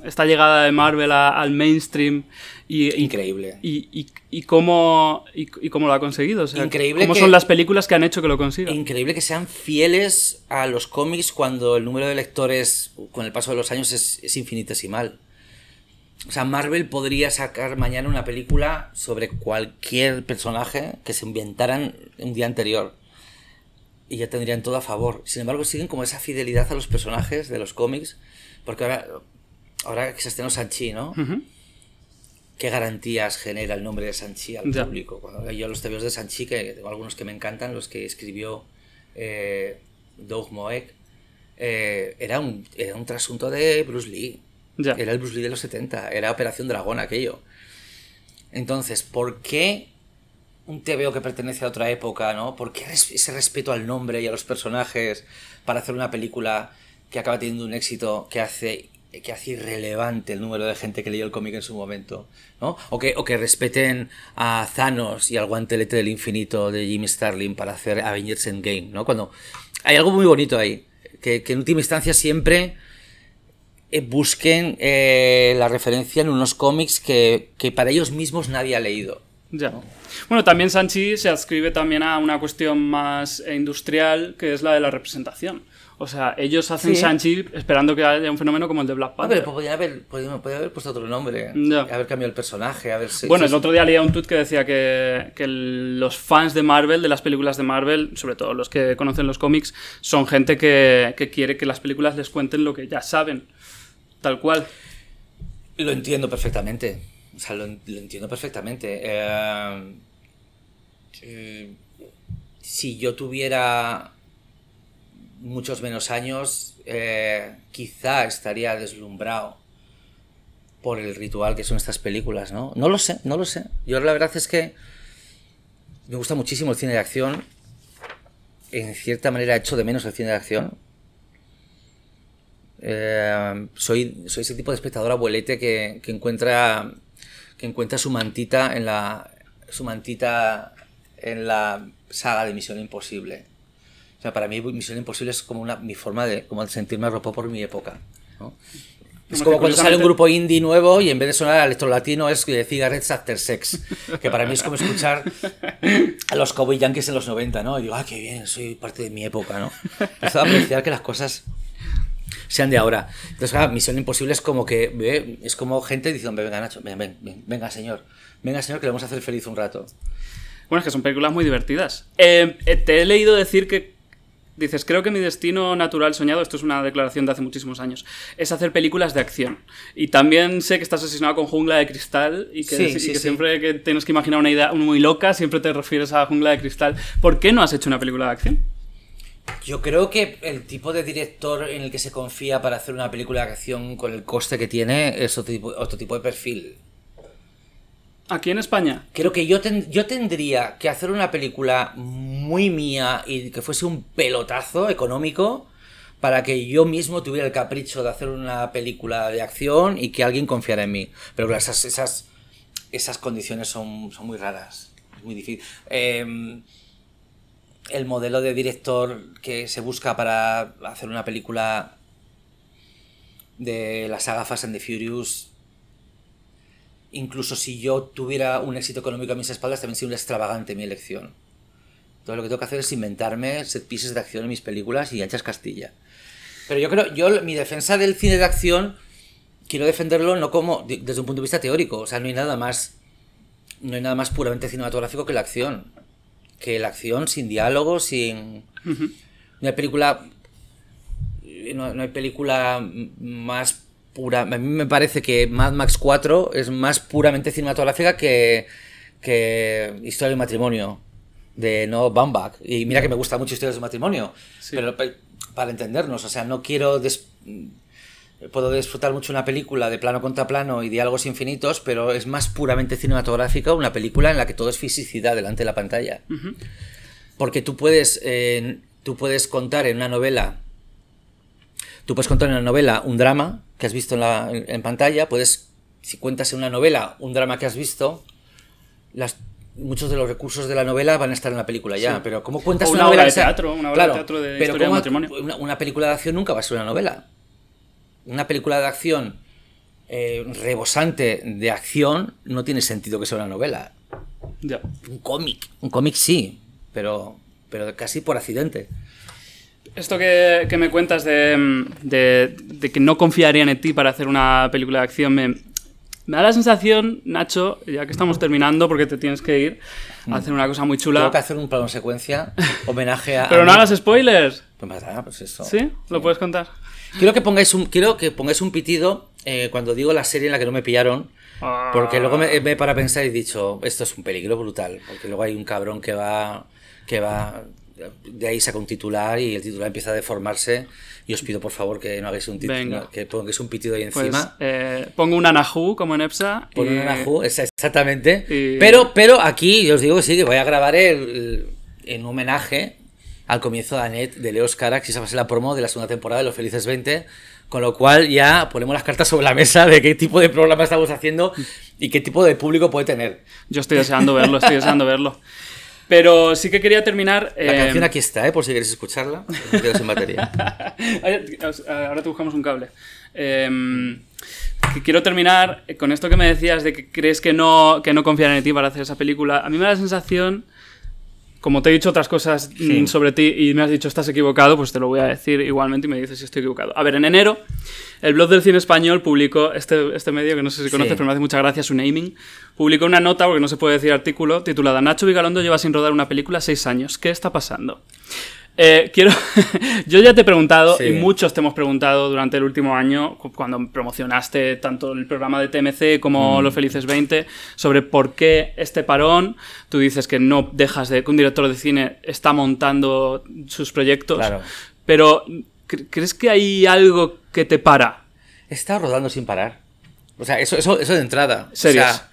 esta llegada de Marvel a- al mainstream? Y, Increíble. Y, y- y cómo, y, cómo lo ha conseguido? O sea, Increíble ¿Cómo que- son las películas que han hecho que lo consiga? Increíble que sean fieles a los cómics cuando el número de lectores con el paso de los años es, es infinitesimal. O sea, Marvel podría sacar mañana una película sobre cualquier personaje que se inventaran un día anterior. Y ya tendrían todo a favor. Sin embargo, siguen como esa fidelidad a los personajes de los cómics. Porque ahora, ahora que se estrenó Sanchi, ¿no? ¿Qué garantías genera el nombre de Sanchi al Ya. público? Cuando yo los tebeos de Sanchi, que tengo algunos que me encantan, los que escribió eh, Doug Moek, eh, era, un, era un trasunto de Bruce Lee. Ya. Era el Bruce Lee de los 70, era Operación Dragón aquello. Entonces, ¿por qué un TVO que pertenece a otra época, ¿no? ¿Por qué ese respeto al nombre y a los personajes para hacer una película que acaba teniendo un éxito que hace que hace irrelevante el número de gente que leyó el cómic en su momento, ¿no? O que, o que respeten a Thanos y al guantelete del infinito de Jimmy Starlin para hacer Avengers Endgame, ¿no? Cuando hay algo muy bonito ahí, que, en última instancia siempre eh, busquen eh, la referencia en unos cómics que, que para ellos mismos nadie ha leído. Ya. Bueno, también Sanchi se adscribe también a una cuestión más industrial, que es la de la representación. O sea, ellos hacen Sí. Sanchi esperando que haya un fenómeno como el de Black Panther. podría haber, podría, podría haber puesto otro nombre, Ya. haber cambiado el personaje, haber... Bueno, el otro día leía un tweet que decía que, los fans de Marvel, de las películas de Marvel, sobre todo los que conocen los cómics, son gente que, que quiere que las películas les cuenten lo que ya saben. Tal cual. Lo entiendo perfectamente. O sea, lo, lo entiendo perfectamente. Eh, eh, si yo tuviera muchos menos años, eh, quizá estaría deslumbrado por el ritual que son estas películas, ¿no? No lo sé, no lo sé. Yo la verdad es que me gusta muchísimo el cine de acción. En cierta manera echo de menos el cine de acción. Eh, soy, soy ese tipo de espectador abuelete que, que encuentra que encuentra su mantita en la su mantita en la saga de Misión Imposible. O sea, para mí Misión Imposible es como una mi forma de como sentirme arropado por mi época. ¿no? Es Como cuando sale un grupo indie nuevo y en vez de sonar al electrolatino es Cigarettes After Sex. Que para mí es como escuchar a los Cowboy Yankees en los 90, ¿no? Y digo, ah, qué bien, soy parte de mi época, ¿no? Empiezo a apreciar que las cosas sean de ahora. Entonces, claro, Misión Imposible es como que ve, es como gente diciendo, venga Nacho, ven, ven, ven, venga señor, venga señor que le vamos a hacer feliz un rato. Bueno, es que son películas muy divertidas. Eh, eh, te he leído decir que. Dices, creo que mi destino natural soñado, esto es una declaración de hace muchísimos años, es hacer películas de acción. Y también sé que estás asesinado con Jungla de Cristal y que, Sí, y sí, que sí. siempre que tienes que imaginar una idea muy loca, siempre te refieres a Jungla de Cristal. ¿Por qué no has hecho una película de acción? Yo creo que el tipo de director en el que se confía para hacer una película de acción con el coste que tiene es otro tipo, otro tipo de perfil. Aquí en España. Creo que yo, ten- yo tendría que hacer una película muy mía y que fuese un pelotazo económico para que yo mismo tuviera el capricho de hacer una película de acción y que alguien confiara en mí. Pero esas, esas, esas condiciones son, son muy raras. Es muy difícil. Em, el modelo de director que se busca para hacer una película de la saga Fast and the Furious incluso si yo tuviera un éxito económico a mis espaldas, también sería un extravagante mi elección. Todo lo que tengo que hacer es inventarme set pieces de acción en mis películas y anchas Castilla. Pero yo creo, yo mi defensa del cine de acción quiero defenderlo no como de- desde un punto de vista teórico, o sea, no hay nada más no hay nada más puramente cinematográfico que la acción. Que la acción sin diálogo, sin no hay película no, no hay película más pura. A mí me parece que Mad Max 4 es más puramente cinematográfica que, que Historia de un matrimonio de No Baumbach. Y mira que me gusta mucho Historias de matrimonio, Sí. pero pe- para entendernos, o sea, no quiero des- puedo disfrutar mucho una película de plano contra plano y diálogos infinitos, pero es más puramente cinematográfica una película en la que todo es fisicidad delante de la pantalla. Porque tú puedes, eh, tú puedes contar en una novela, tú puedes contar en una novela un drama que has visto en, la, en, en pantalla, puedes, si cuentas en una novela un drama que has visto, las, muchos de los recursos de la novela van a estar en la película ya, Sí. pero ¿cómo cuentas O una, una novela obra de teatro, una obra de teatro de pero historia de ¿cómo- matrimonio. Una, una película de acción nunca va a ser una novela. Una película de acción eh, rebosante de acción no tiene sentido que sea una novela Ya. un cómic. Un cómic sí, pero, pero casi por accidente. Esto que, que me cuentas de, de- de que no confiarían en ti para hacer una película de acción me, me da la sensación, Nacho, ya que estamos terminando porque te tienes que ir a hacer una cosa muy chula. Tengo que hacer un plano secuencia, homenaje a. Pero no hagas spoilers. Pues nada, pues eso. ¿Sí? ¿Lo puedes contar? Quiero que pongáis un, quiero que pongáis un pitido eh, cuando digo la serie en la que no me pillaron. Porque luego me, me para pensar y he dicho, esto es un peligro brutal. Porque luego hay un cabrón que va. que va. De ahí saca un titular y el titular empieza a deformarse. Y os pido por favor que no hagáis un titular, que pongáis un pitido ahí Pues encima. eh, pongo un Anahu como en EPSA. Por y- un esa- exactamente. y- Pero, pero aquí yo os digo que sí, que voy a grabar el, en homenaje al comienzo de Annette de Leos Carax y esa va a ser la promo de la segunda temporada de Los Felices 20. Con lo cual ya ponemos las cartas sobre la mesa de qué tipo de programa estamos haciendo y qué tipo de público puede tener. Yo estoy deseando verlo, estoy deseando verlo. Pero sí que quería terminar. La eh, canción aquí está, ¿eh? por si queréis escucharla. Quedo sin batería. Ay, Ahora te buscamos un cable. Em, que quiero terminar con esto que me decías de que crees que no, que no confían en ti para hacer esa película. A mí me da la sensación, como te he dicho otras cosas Sí. mm, sobre ti y me has dicho estás equivocado, pues te lo voy a decir igualmente y me dices si estoy equivocado. A ver, en enero, el blog del cine español publicó, este, este medio que no sé si conoces, Sí. pero me hace mucha gracia su naming, publicó una nota, porque no se puede decir artículo, titulada Nacho Vigalondo lleva sin rodar una película seis años. ¿Qué está pasando? Eh, quiero. Yo ya te he preguntado, Sí. y muchos te hemos preguntado durante el último año, cu- cuando promocionaste tanto el programa de TMC Mm. como Los Felices 20, sobre por qué este parón. Tú dices que no dejas de. que un director de cine está montando sus proyectos. Claro. Pero, ¿cre- ¿crees que hay algo que te para? He estado rodando sin parar. O sea, eso, eso, eso de entrada. Series. O sea,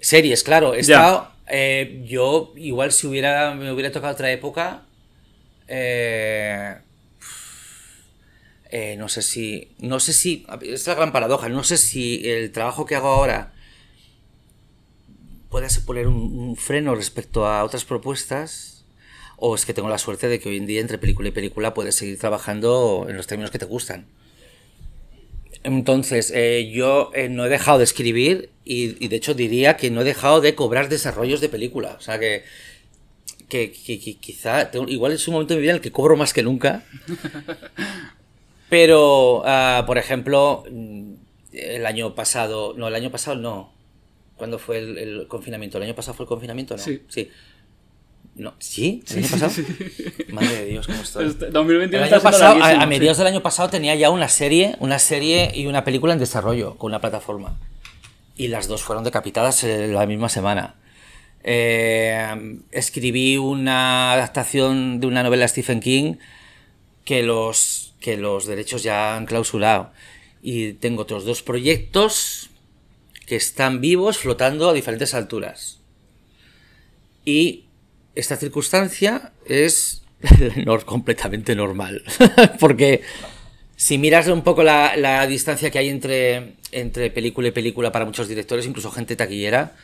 series, claro. He estado. eh, yo, igual si hubiera, me hubiera tocado otra época. Eh, eh, no sé si. No sé si. Es la gran paradoja. No sé si el trabajo que hago ahora puede poner un, freno respecto a otras propuestas. O es que tengo la suerte de que hoy en día, entre película y película, puedes seguir trabajando en los términos que te gustan. Entonces, eh, yo eh, no he dejado de escribir y, y de hecho diría que no he dejado de cobrar desarrollos de película. O sea que, que, que- que quizá, tengo- igual es un momento de mi vida en el que cobro más que nunca. Pero, ah, por ejemplo, mm, el año pasado, no, el año pasado no. ¿Cuándo fue el, el confinamiento? ¿El año pasado fue el confinamiento? No. Sí. Sí. No, ¿Sí? ¿El año pasado? Madre de Dios, ¿cómo estoy? Este 2021 El año pasado, a, a mediados del año pasado tenía ya una serie, una serie y una película en desarrollo con una plataforma. Y las dos fueron decapitadas en la misma semana. Eh, escribí una adaptación de una novela de Stephen King que los, que los derechos ya han clausurado. Y tengo otros dos proyectos que están vivos flotando a diferentes alturas. Y esta circunstancia es completamente normal. Porque si miras un poco la, la distancia que hay entre, entre película y película para muchos directores, incluso gente taquillera,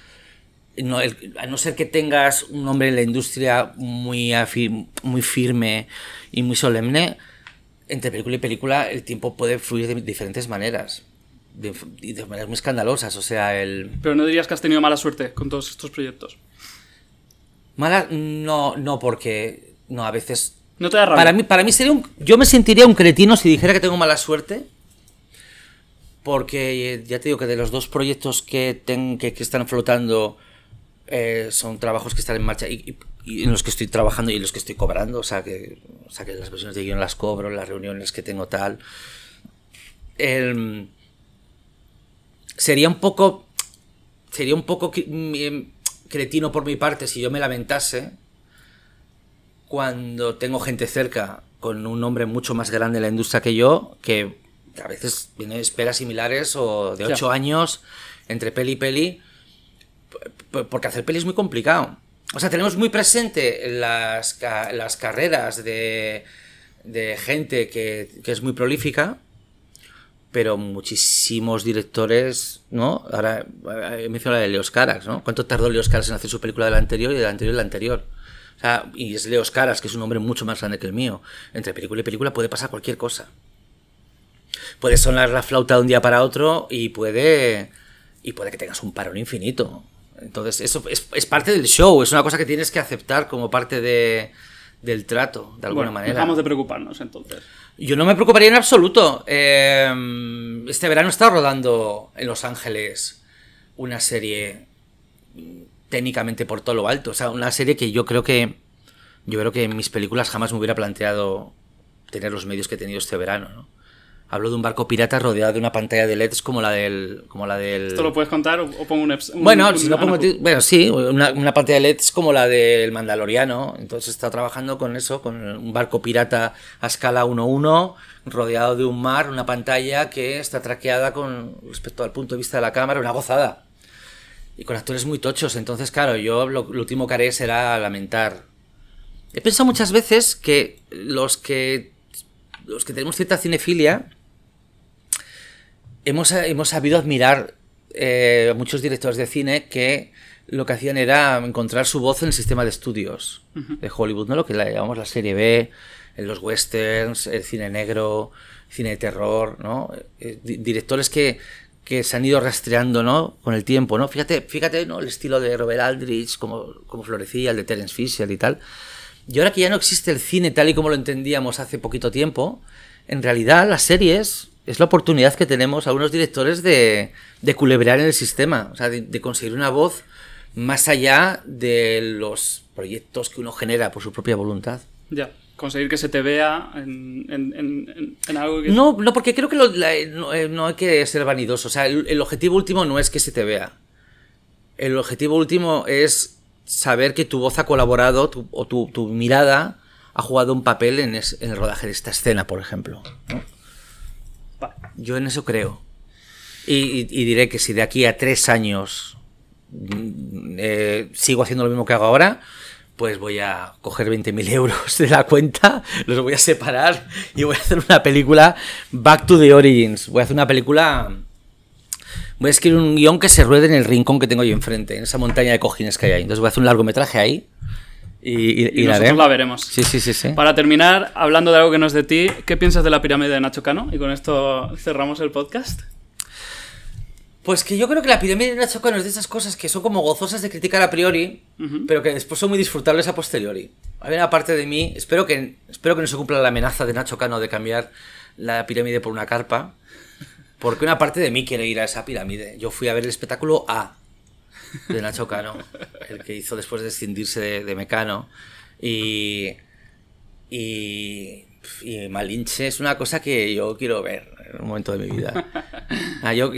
no, el- a no ser que tengas un nombre en la industria muy, muy firme y muy solemne, entre película y película el tiempo puede fluir de diferentes maneras. De, y de maneras muy escandalosas. O sea, el, Pero no dirías que has tenido mala suerte con todos estos proyectos. Mala, no, no, porque. No, a veces. No te da rabia. Para mí, para mí sería un. Yo me sentiría un cretino si dijera que tengo mala suerte. Porque ya te digo que de los dos proyectos que, ten- que, que están flotando eh, son trabajos que están en marcha y, y- y en los que estoy trabajando y en los que estoy cobrando. O sea, que, o sea, que las versiones de guion las cobro, las reuniones que tengo tal. El- sería un poco. Sería un poco mm, cretino por mi parte si yo me lamentase cuando tengo gente cerca con un nombre mucho más grande en la industria que yo, que a veces tiene esperas similares o de Ya. 8 años entre peli y peli, porque hacer peli es muy complicado. O sea, tenemos muy presente las, las carreras de, de gente que, que es muy prolífica, pero muchísimos directores, ¿no? Ahora eh, he mencionado la de Leos Carax, ¿no? ¿Cuánto tardó Leos Carax en hacer su película de la anterior y de la anterior y de la anterior? O sea, y es Leos Caras, que es un hombre mucho más grande que el mío. Entre película y película puede pasar cualquier cosa. Puede sonar la flauta de un día para otro y puede. Y puede que tengas un parón infinito. Entonces, eso es, es parte del show, es una cosa que tienes que aceptar como parte de, del trato, de alguna bueno, manera. dejamos de preocuparnos entonces. Yo no me preocuparía en absoluto. Eh, este verano he estado rodando en Los Ángeles una serie mm, técnicamente por todo lo alto. O sea, una serie que yo creo que. Yo creo que en mis películas jamás me hubiera planteado tener los medios que he tenido este verano, ¿no? Hablo de un barco pirata rodeado de una pantalla de LEDs como la del. como la del. ¿Esto lo puedes contar o, o pongo un, un- Bueno, un si no pongo bueno, sí, una, una pantalla de LEDs como la del Mandaloriano. Entonces está trabajando con eso, con un barco pirata a escala 1-1, rodeado de un mar, una pantalla que está traqueada con respecto al punto de vista de la cámara, una gozada. Y con actores muy tochos. Entonces, claro, yo lo, lo último que haré será lamentar. He pensado muchas veces que los que los que tenemos cierta cinefilia hemos, hemos sabido admirar eh, a muchos directores de cine que lo que hacían era encontrar su voz en el sistema de estudios de Hollywood, ¿no? Lo que la llamamos la serie B, en los westerns, el cine negro, cine de terror, ¿no? Eh, di- directores que, que se han ido rastreando, ¿no? Con el tiempo, ¿no? Fíjate, fíjate, ¿no? El estilo de Robert Aldrich, cómo, cómo florecía, el de Terence Fisher y tal. Y ahora que ya no existe el cine tal y como lo entendíamos hace poquito tiempo, en realidad las series es la oportunidad que tenemos algunos directores de, de culebrear en el sistema, o sea, de, de conseguir una voz más allá de los proyectos que uno genera por su propia voluntad. Ya, conseguir que se te vea en, en- en- en- en algo que... No, no, porque creo que lo- la- no, eh, no hay que ser vanidoso. O sea, el, el objetivo último no es que se te vea. El objetivo último es saber que tu voz ha colaborado tu- o tu, tu mirada ha jugado un papel en, es- en el rodaje de esta escena, por ejemplo. ¿no? Yo en eso creo. Y diré que si de aquí a tres años mm, eh, sigo haciendo lo mismo que hago ahora, pues voy a coger 20.000 euros de la cuenta, los voy a separar y voy a hacer una película Back to the Origins. Voy a hacer una película... Voy a escribir un guion que se ruede en el rincón que tengo yo enfrente, en esa montaña de cojines que hay ahí. Entonces voy a hacer un largometraje ahí y, y- Y y la nosotros la veremos. Sí, sí, sí, sí. Para terminar, hablando de algo que no es de ti, ¿qué piensas de la pirámide de Nacho Cano? Y con esto cerramos el podcast. Pues que yo creo que la pirámide de Nacho Cano es de esas cosas que son como gozosas de criticar a priori, pero que después son muy disfrutables a posteriori. Hay una parte de mí, espero que, espero que no se cumpla la amenaza de Nacho Cano de cambiar la pirámide por una carpa, porque una parte de mí quiere ir a esa pirámide. Yo fui a ver el espectáculo A de Nacho Cano, el que hizo después de escindirse de, de Mecano, y, y, y Malinche es una cosa que yo quiero ver en un momento de mi vida. Ah, yo,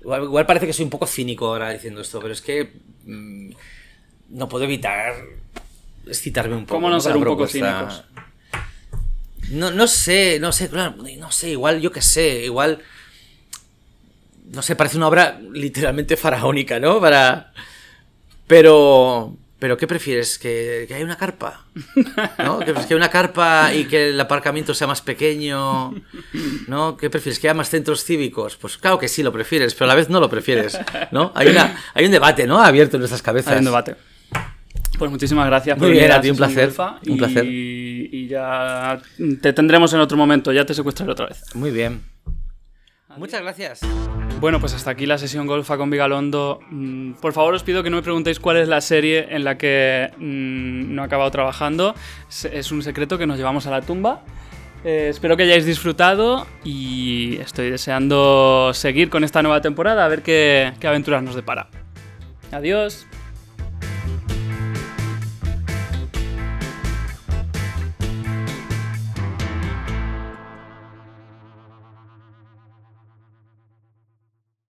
Igual, igual parece que soy un poco cínico ahora diciendo esto, pero es que mm, no puedo evitar excitarme un poco. ¿Cómo no ser un poco cínicos? No, no sé, no sé, claro, no sé, igual, yo qué sé, igual. No sé, parece una obra literalmente faraónica, ¿no? Para. Pero. ¿Pero qué prefieres? ¿Que, que haya una carpa? ¿No? ¿Que prefieres que haya una carpa y que el aparcamiento sea más pequeño? ¿No? ¿Qué prefieres? ¿Que haya más centros cívicos? Pues claro que sí lo prefieres, pero a la vez no lo prefieres, ¿no? Hay, una, hay un debate, ¿no? Abierto en nuestras cabezas. Hay un debate. Pues muchísimas gracias Muy venir bien, a ti, un placer, un placer. Y ya te tendremos en otro momento, ya te secuestraré otra vez. Muy bien. Muchas gracias. Bueno, pues hasta aquí la sesión golfa con Vigalondo. Mm, Por favor, os pido que no me preguntéis cuál es la serie en la que mm, no he acabado trabajando. Es- un secreto que nos llevamos a la tumba. Eh, espero que hayáis disfrutado y estoy deseando seguir con esta nueva temporada, a ver qué aventuras nos depara. Adiós.